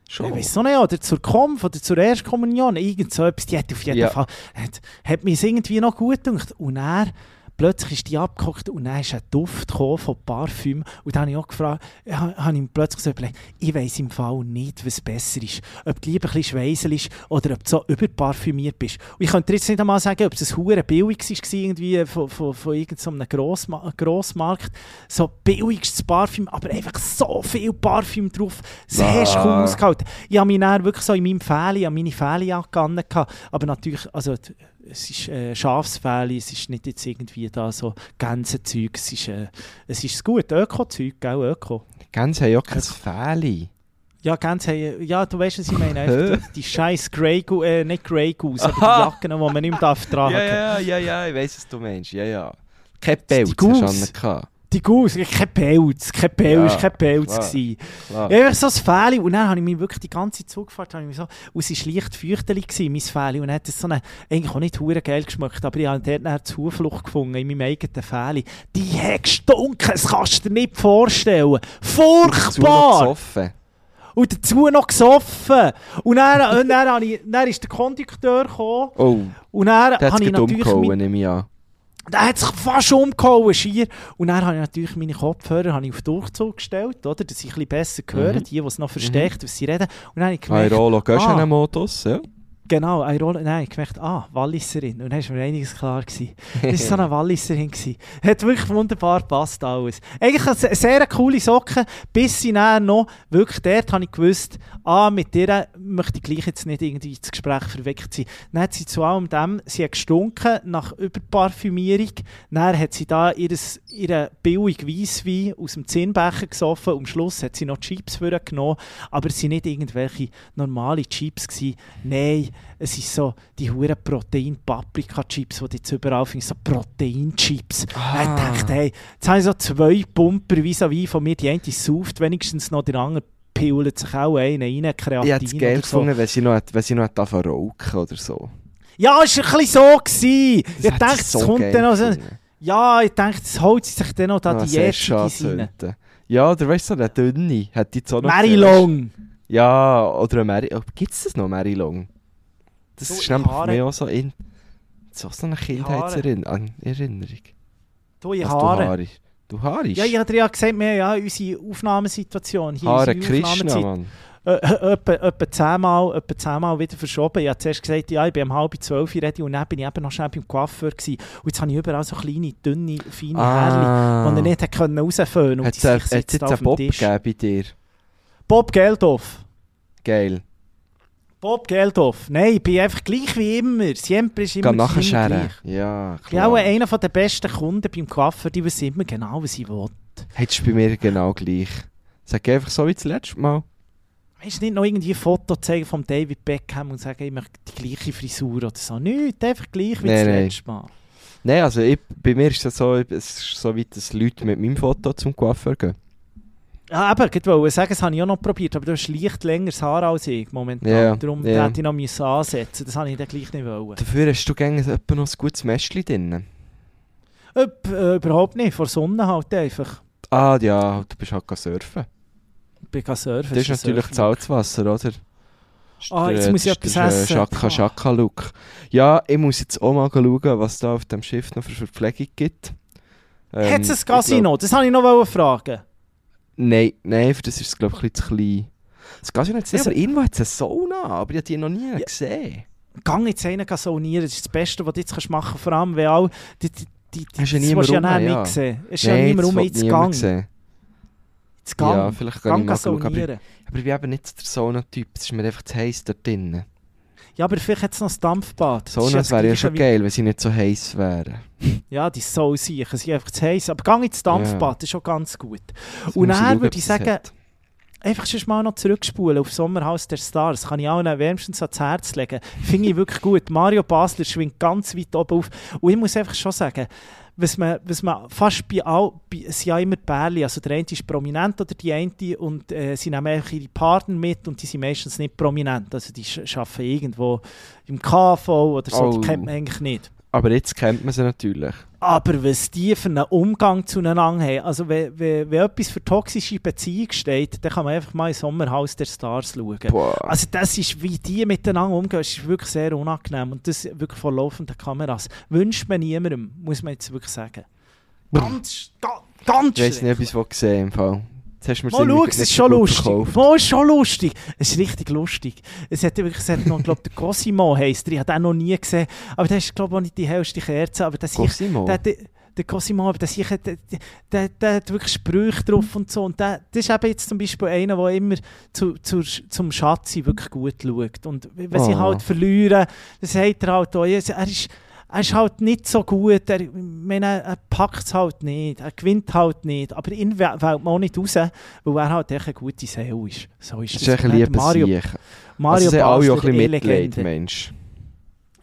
Schon? ich weiß noch nicht, oder zur Konf oder zur Erstkommunion, irgend so etwas, die hat auf jeden Ja. Fall, hat, hat mir irgendwie noch gut gedacht. Und er plötzlich ist die abgekocht und dann ist ein Duft von Parfüm. Und dann habe ich auch gefragt, ha- habe ich plötzlich so überlegt, ich weiss im Fall nicht, was besser ist. Ob du lieber ein bisschen schweisel ist oder ob du so überparfümiert bist. Und ich könnte jetzt nicht einmal sagen, ob es ein hure billig war, irgendwie von, von, von irgendeinem Grossma Grossmarkt. So billigstes Parfüm, aber einfach so viel Parfüm drauf. Das Ah. hast du kaum ausgehalten. Ich habe mich dann wirklich so in meinem Fähli, an meine Fähli angegangen. Aber natürlich, also es ist äh, Schafsfähli, es ist nicht jetzt irgendwie da so Gänsezeug, es ist, äh, es ist gut, Öko-Zeug, gell, Öko. Gänse haben ja kein Fähli. Ja, Gänse haben, ja, du weißt, was ich meine, einfach die, die scheiß Grey Goose, äh, nicht Grey Goose, aber Aha. die Jacken, die man nicht mehr darf tragen Ja, ja, ja, ja, ich weiss, was du meinst. Ja, ja. Kein Pelz hast du. Die Goose, kein Pelz, kein Pelz, Ja, kein Pelz klar. gewesen. Klar. Ja, so ein Fähli. Und dann habe ich mich wirklich die ganze Zeit zugefahrt. Habe ich mich so, und es war leicht feuchtelig, gewesen, mein Fähli. Und dann hat es so eine, eigentlich auch nicht hure geil geschmeckt, aber ich habe dort eine Zuflucht gefunden in meinem eigenen Fähli. Die hat gestunken, das kannst du dir nicht vorstellen. Furchtbar! Und dazu noch gesoffen. Und dann, und dann, ich, dann ist der Kondukteur gekommen. Oh, Und dann der hat es natürlich... mein- nehme ich an. Der hat sich fast umgehauen, schier. Und dann habe ich natürlich meine Kopfhörer habe ich auf Durchzug gestellt, oder? dass ich ein bisschen besser höre, Mhm. die, die es noch versteckt, was sie reden. Und dann habe ich gemerkt, Airolo ah. Göschenen-Modus, ja. Genau, eine Rolle, nein, ich gemerkt, ah, Walliserin. Und dann ist mir einiges klar gewesen. Das war so eine Walliserin. gewesen. Hat wirklich wunderbar gepasst alles. Eigentlich eine se- sehr coole Socke, bis sie dann noch, wirklich dort habe ich gewusst, ah, mit der möchte ich gleich jetzt nicht irgendwie ins Gespräch verweckt sein. Dann hat sie zu allem dem, sie hat gestunken nach Überparfümierung. Dann hat sie da ihres, ihre billig Weisswein aus dem Zinnbecher gesoffen. Am Schluss hat sie noch Chips genommen, aber es waren nicht irgendwelche normale Chips gewesen. Nein, es ist so die hure Protein-Paprika-Chips, die du jetzt überall findest, so Protein-Chips. Ah. Ich dachte, hey, jetzt habe ich so zwei Pumper vis-à-vis von mir, die eine sauft wenigstens noch, der andere pillt sich auch einen rein, Kreatin Ich hätte es geil so. gefunden, wenn sie noch, wenn sie noch rauchen oder so. Ja, es war ein bisschen so. Gewesen. Das Ich dachte, ich es so kommt dann noch so... Ja, ich dachte, es holt sie sich dann noch da Ah, die sollten. Ja, oder weißt du, so eine dünne. Hat die auch noch Mary gesehen, weisst du? Long. Ja, oder eine Mary... Oh, Gibt es das noch, Mary Long? Das Du, ist nämlich für Haare- mich auch so, in, so, so eine Kindheitserinnerung. Erinnerung. Du, ich Was Haare. Du haarst. Du haarst? Ja, ich hatte ja gesagt, wir haben ja unsere Aufnahmesituation hier. Haare unsere Krishna, Mann. Äh, äh, etwa, etwa zehnmal, etwa zehnmal wieder verschoben. Ich habe zuerst gesagt, ja, ich bin um halb zwölf ready und dann bin ich eben noch schnell beim Coiffeur gewesen. Und jetzt habe ich überall so kleine, dünne, feine Härchen, die er nicht können rausföhnen und Hat es jetzt einen Bob gegeben bei dir? Bob Geldof. Geil. Bob Geldof. Nein, ich bin einfach gleich wie immer. Siempre ist immer, nachher scheren. Ja, Ich bin auch klar. einer der besten Kunden beim Coiffeur, die wissen immer genau, was ich will. Hättest du bei mir genau gleich. Sag einfach so wie das letzte Mal. Weißt du, nicht noch irgendwie ein Foto zeigen von David Beckham und sagen, ich möchte die gleiche Frisur oder so. Nicht, einfach gleich wie Nein, das letzte Mal. Nein, also ich, bei mir ist es so, es ist so weit, dass Leute mit meinem Foto zum Coiffeur gehen. Ja, aber ich wollte sagen, das habe ich auch noch probiert, aber du hast leicht längeres Haar als ich momentan. Ja, Darum ja. hätte ich noch müssen ansetzen Das habe ich dann gleich nicht wollen. Dafür hast du gerne noch ein gutes Mäschchen drin. Öp, äh, überhaupt nicht, vor Sonne halt einfach. Ah ja, du bist halt surfen. Gegangen surfen. Das ist natürlich Surfen- Salzwasser, oder? Ah, Der- jetzt muss ich das etwas der essen. Schaka. Schaka Look. Ja, ich muss jetzt auch mal schauen, was da auf dem Schiff noch für Verpflegung gibt. Ähm, Hat es ein Casino? Das habe ich noch fragen. Nein, nein, für das ist es glaube ich ein bisschen zu klein. Das Casino hat es nicht, Das- aber irgendwo hat es eine Sauna, aber ich habe die noch nie gesehen. Gang jetzt einen saunieren, das ist das Beste, was du jetzt machen kannst. Vor allem, weil all die, die, die, die, Hast du das niemand willst du ja rum, ja. nicht sehen. Es ist ja niemand das rum, jetzt Gang. sehen. Jetzt Gang. Ja, vielleicht kann ich Gang mal schauen. Aber, aber ich bin eben nicht der Sauna-Typ. Es ist mir einfach zu heiß dort drinnen. Ja, aber vielleicht hat es noch das Dampfbad. Das Saunas das wäre ja schon wie- geil, wenn sie nicht so heiß wären. Ja, die soll sicher. Sie sind einfach zu heiß. Aber gang ins Dampfbad, Ja. das ist schon ganz gut. Jetzt Und schauen, würde ich sagen, hat. Einfach schon mal noch zurückspulen auf Sommerhaus der Stars. Kann ich allen wärmstens ans Herz legen. Finde ich wirklich gut. Mario Basler schwingt ganz weit oben auf. Und ich muss einfach schon sagen, was man, was man fast bei all, bei, es sind ja immer Pärchen, also der eine ist prominent oder die eine und äh, sie nehmen einfach ihre Partner mit und die sind meistens nicht prominent, also die arbeiten irgendwo im KV oder so, Oh. die kennt man eigentlich nicht. Aber jetzt kennt man sie natürlich. Aber was die für einen Umgang zueinander haben, also wenn, wenn, wenn etwas für toxische Beziehung steht, dann kann man einfach mal ins Sommerhaus der Stars schauen. Boah. Also das ist, wie die miteinander umgehen, ist wirklich sehr unangenehm und das wirklich vor laufenden Kameras. Wünscht man niemandem, muss man jetzt wirklich sagen. Ganz, ga, ganz Ich weiß nicht, ob ich es gesehen im Fall. Jetzt hast du mir Mal schau, es ist schon lustig. verkauft. Mal, ist schon lustig. Es ist richtig lustig. Es hat wirklich, es hat noch, glaube der Cosimo heisst er. Ich habe den noch nie gesehen. Aber der ist, glaube ich, nicht die hellste Kerze. Aber das Cosimo? Der, der, der Cosimo, aber der, sich- der, der, der, hat wirklich Sprüche drauf und so. Und der, das ist eben jetzt zum Beispiel einer, der immer zu, zu, zum Schatzi wirklich gut schaut. Und wenn sie Oh. halt verlieren, dann sagt er halt auch, er ist, er ist halt nicht so gut, er, meine, er packt es halt nicht, er gewinnt halt nicht, aber ihn wählt man auch nicht raus, weil er halt echt eine gute Seele ist. So ist Das es. ist ein lieber Mario, Sieg. Mario Also Basler, auch ein bisschen Mitleid. Mensch.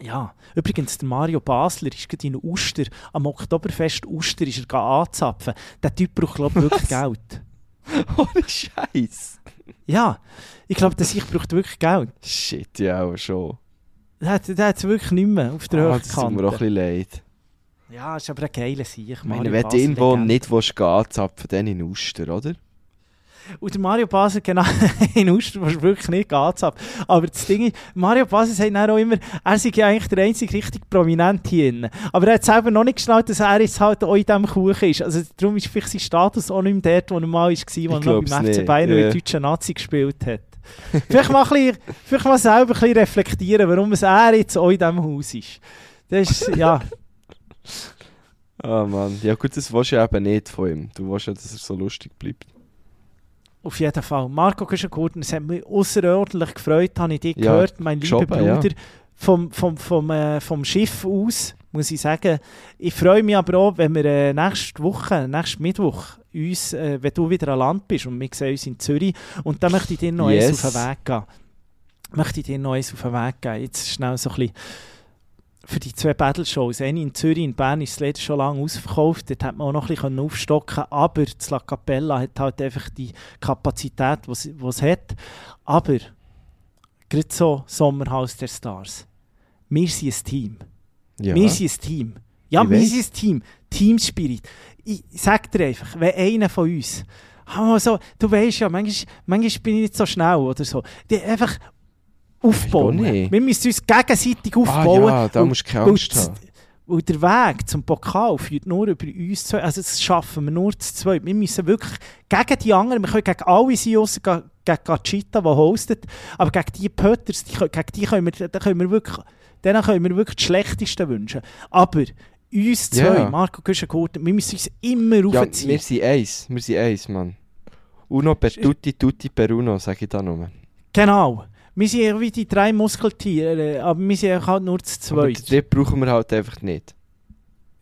Ja, übrigens, der Mario Basler ist gerade in Uster, am Oktoberfest Uster ist er anzapfen. Der Typ braucht, glaube ich, wirklich Geld. Ohne Scheiß. Ja, ich glaube, der sich braucht wirklich Geld. Shit, ja, aber schon. Der hat der hat's wirklich nicht mehr auf der Ah, das tut mir auch ein bisschen leid. Ja, ist aber ein geiler Sieg. Ich meine, wenn du irgendwo nicht willst, gehen zapfen, dann in Uster, oder? Und der Mario Basler, genau, in Uster willst du wirklich nicht anzapfen. Aber das Ding ist, Mario Basler sagt dann auch immer, er sei ja eigentlich der einzige richtig prominent hier. Aber er hat selber noch nicht geschnallt, dass er jetzt halt auch in diesem Kuchen ist. Also darum ist vielleicht sein Status auch nicht mehr dort, wo er mal war, als er noch beim FC Bayern ja. mit deutschen Nazi gespielt hat. vielleicht, mal ein bisschen, vielleicht mal selber ein bisschen reflektieren, warum es er jetzt auch in diesem Haus ist. Das ist, ja... Ah, Mann. Ja, gut, das willst du ja eben nicht von ihm. Du willst ja, dass er so lustig bleibt. Auf jeden Fall. Marco Güschen-Gurten, es hat mich außerordentlich gefreut, habe ich dich Ja, gehört, mein lieber geschoben, ja. Bruder, vom, vom, vom, äh, vom Schiff aus, muss ich sagen. Ich freue mich aber auch, wenn wir äh, nächste Woche, nächsten Mittwoch, uns, äh, wenn du wieder an Land bist und wir sehen uns in Zürich, und dann möchte ich dir noch Yes. eins auf den Weg geben. Möchte ich dir noch eins auf den Weg geben. Jetzt schnell so ein bisschen für die zwei Battle-Shows. Eine in Zürich, in Bern ist es leider schon lange ausverkauft. Dort hat man auch noch ein bisschen aufstocken aber das La Capella hat halt einfach die Kapazität, die es hat. Aber, gerade so Sommerhaus der Stars. Wir sind ein Team. Ja. Wir sind ein Team. Ja, Ich wir weiss. sind ein Team. Teamspirit. Ich sag dir einfach, wenn einer von uns, mal so, du weißt ja, manchmal, manchmal bin ich nicht so schnell oder so, die einfach aufbauen. Wir müssen uns gegenseitig Ah aufbauen. ja, da und- musst du keine Angst das- haben. weil der Weg zum Pokal führt nur über uns zwei. Also das schaffen wir nur zu zweit. Wir müssen wirklich gegen die anderen, wir können gegen alle sein, ausser ge- gegen Gachita, der hostet, aber gegen die Pötters, die, gegen die können wir, da können wir wirklich, denen können wir wirklich das Schlechteste wünschen. Aber uns zwei, Ja. Marco Güschen-Gurten, wir müssen uns immer Ja, raufziehen. wir sind eins. Wir sind eins, Mann. Uno per tutti, tutti per uno, sage ich da nur. genau. Wir sind ja wie die drei Muskeltiere, aber wir sind halt nur zu Aber den zweit. brauchen wir halt einfach nicht.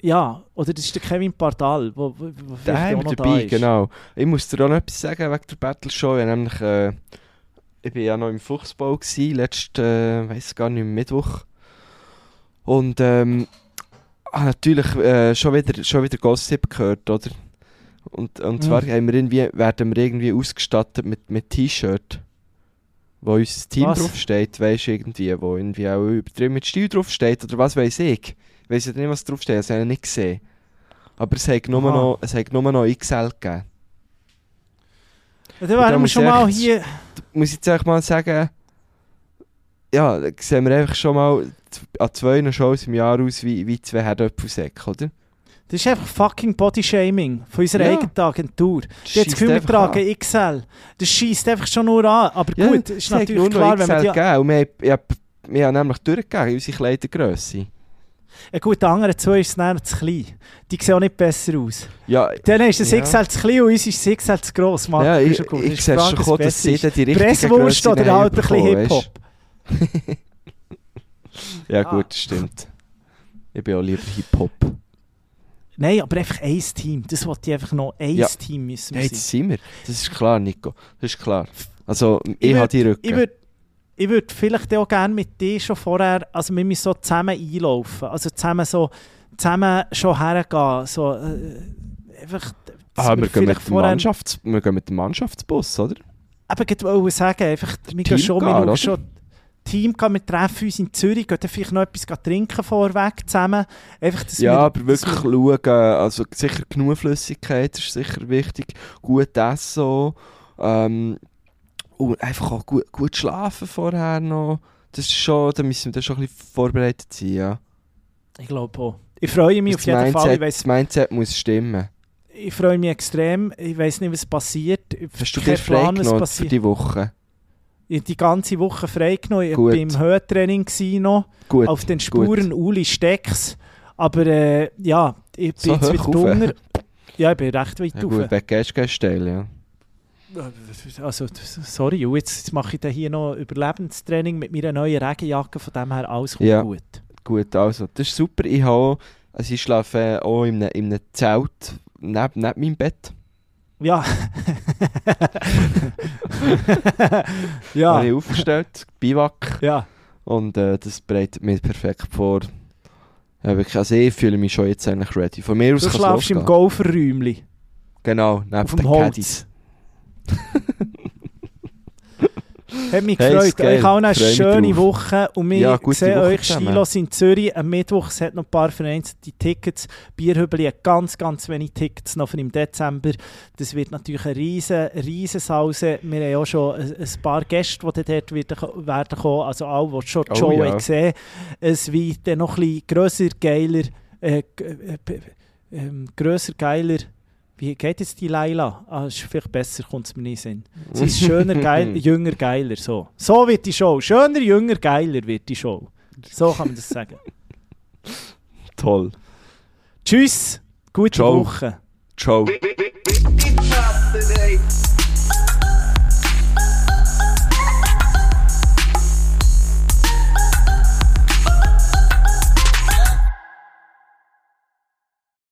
Ja, oder das ist der Kevin Pardal, wo, wo, vielleicht haben wir dabei, da ist. genau. Ich muss dir auch noch etwas sagen wegen der Battle Show. Ich, nämlich, äh, ich bin ja noch im Fuchsbau gsi, letzten, äh, weiß gar nicht, Mittwoch. Und ähm, habe natürlich äh, schon, wieder, schon wieder Gossip gehört, oder? Und, und zwar Mhm. haben wir irgendwie, werden wir irgendwie ausgestattet mit, mit T-Shirt, wo unser Team Was? draufsteht, weisst du, irgendwie, wo irgendwie auch übertrieben mit Stil draufsteht, oder was weiß ich. Ich ja nicht, was draufsteht, das habe ich nicht gesehen. Aber es hat nur Aha. noch, es hat nur noch XL gegeben. Ja, dann da wären wir muss schon mal hier... muss ich jetzt einfach mal sagen, ja, sehen wir einfach schon mal an zwei Shows im Jahr aus wie, wie zwei Herdöpfelsäcke, oder? Das ist einfach fucking Bodyshaming von unserer Ja. eigenen Agentur. Die hat das Gefühl, wir tragen XL. Das schießt einfach schon nur an. Aber Ja, gut, ist natürlich nur klar, wenn man die... gegeben wir, ich hab- wir haben nämlich durchgegeben, unsere Kleidergrösse. Ja gut, die anderen zwei ist es zu klein. Die sehen auch nicht besser aus. Ja, Dann ist das Ja. XL zu klein und uns ist das XL zu gross. Marco, ja ich, ich, ist sehe schon, dass sie die richtige Presswurst Grösse oder haben halt ein bisschen Hip-Hop. Ja Ah. gut, das stimmt. Ich bin auch lieber Hip-Hop. Nein, aber einfach ein Team. Das wollte ich einfach noch. Ein Ja. Team müssen wir sein. das sind wir. Das ist klar, Nico. Das ist klar. Also, ich, würd- habe die Rücken. Ich würde ich würd vielleicht auch gerne mit dir schon vorher, also wir müssen so zusammen einlaufen, also zusammen so, zusammen schon hergehen, so, äh, einfach, ah, wir, gehen vielleicht mit dem Mannschafts wir gehen mit dem Mannschaftsbus, oder? eben gerade wollte sagen, einfach, wir gehen schon, wir schauen oder? schon, Team gehen, wir treffen uns in Zürich, gehen dann vielleicht noch etwas trinken vorweg zusammen, einfach, dass ja, wir, aber wirklich wir- schauen, also sicher genug Flüssigkeit ist sicher wichtig, gut essen ähm, und einfach auch gut, gut schlafen vorher noch. Das ist schon, da müssen wir dann schon ein bisschen vorbereitet sein, ja. ich glaube auch. Ich freue mich auf das, jeden Mindset, Fall, ich weiss, das Mindset muss stimmen. ich freue mich extrem, ich weiß nicht, was passiert, Ich Hast du dir Plan, was genommen für passiert. die Woche? Ich die ganze Woche freigenommen. Ich Gut. war im Höhentraining noch, Gut, auf den Spuren Uli Stecks. Aber äh, ja, ich bin So jetzt wieder drunter. Ja, ich bin recht weit Ja rauf. gut, gehst steil, ja. Also, sorry, jetzt, jetzt mache ich da hier noch Überlebenstraining mit meiner neuen Regenjacke. Von dem her alles kommt Ja. gut. Gut, also, das ist super. Ich, habe, also ich schlafe auch in einem, in einem Zelt neben, neben meinem Bett. Ja. Habe ja. ich aufgestellt, Biwak. Ja. Und äh, das bereitet mich perfekt vor. Ja, wirklich, also ich fühle mich schon jetzt eigentlich ready. Von mir aus Du schlafst im. Golferräumli. Genau, neben auf dem. Caddies. Hat mich Hey, gefreut. Ich habe eine Freu mich schöne. Woche und wir Ja, sehen Woche euch. Stilos in Zürich am Mittwoch. Es hat noch ein paar vereinzelte Tickets. Bierhübeli hat ganz, ganz wenig Tickets noch für im Dezember. Das wird natürlich eine riesen, riesen Sause. Wir haben auch schon ein, ein paar Gäste, die dort werden, werden kommen. Also alle, die schon die Oh, Show ja. haben gesehen Es wird dann noch ein bisschen grösser, geiler, äh, äh, ähm, grösser, geiler. Wie geht jetzt die Laila? Ah, ist vielleicht besser, kommt es mir nicht in. Sie ist schöner, geil, jünger, geiler. So. so wird die Show. Schöner, jünger, geiler wird die Show. So kann man das sagen. Toll. Tschüss, gute Ciao. Woche. Ciao.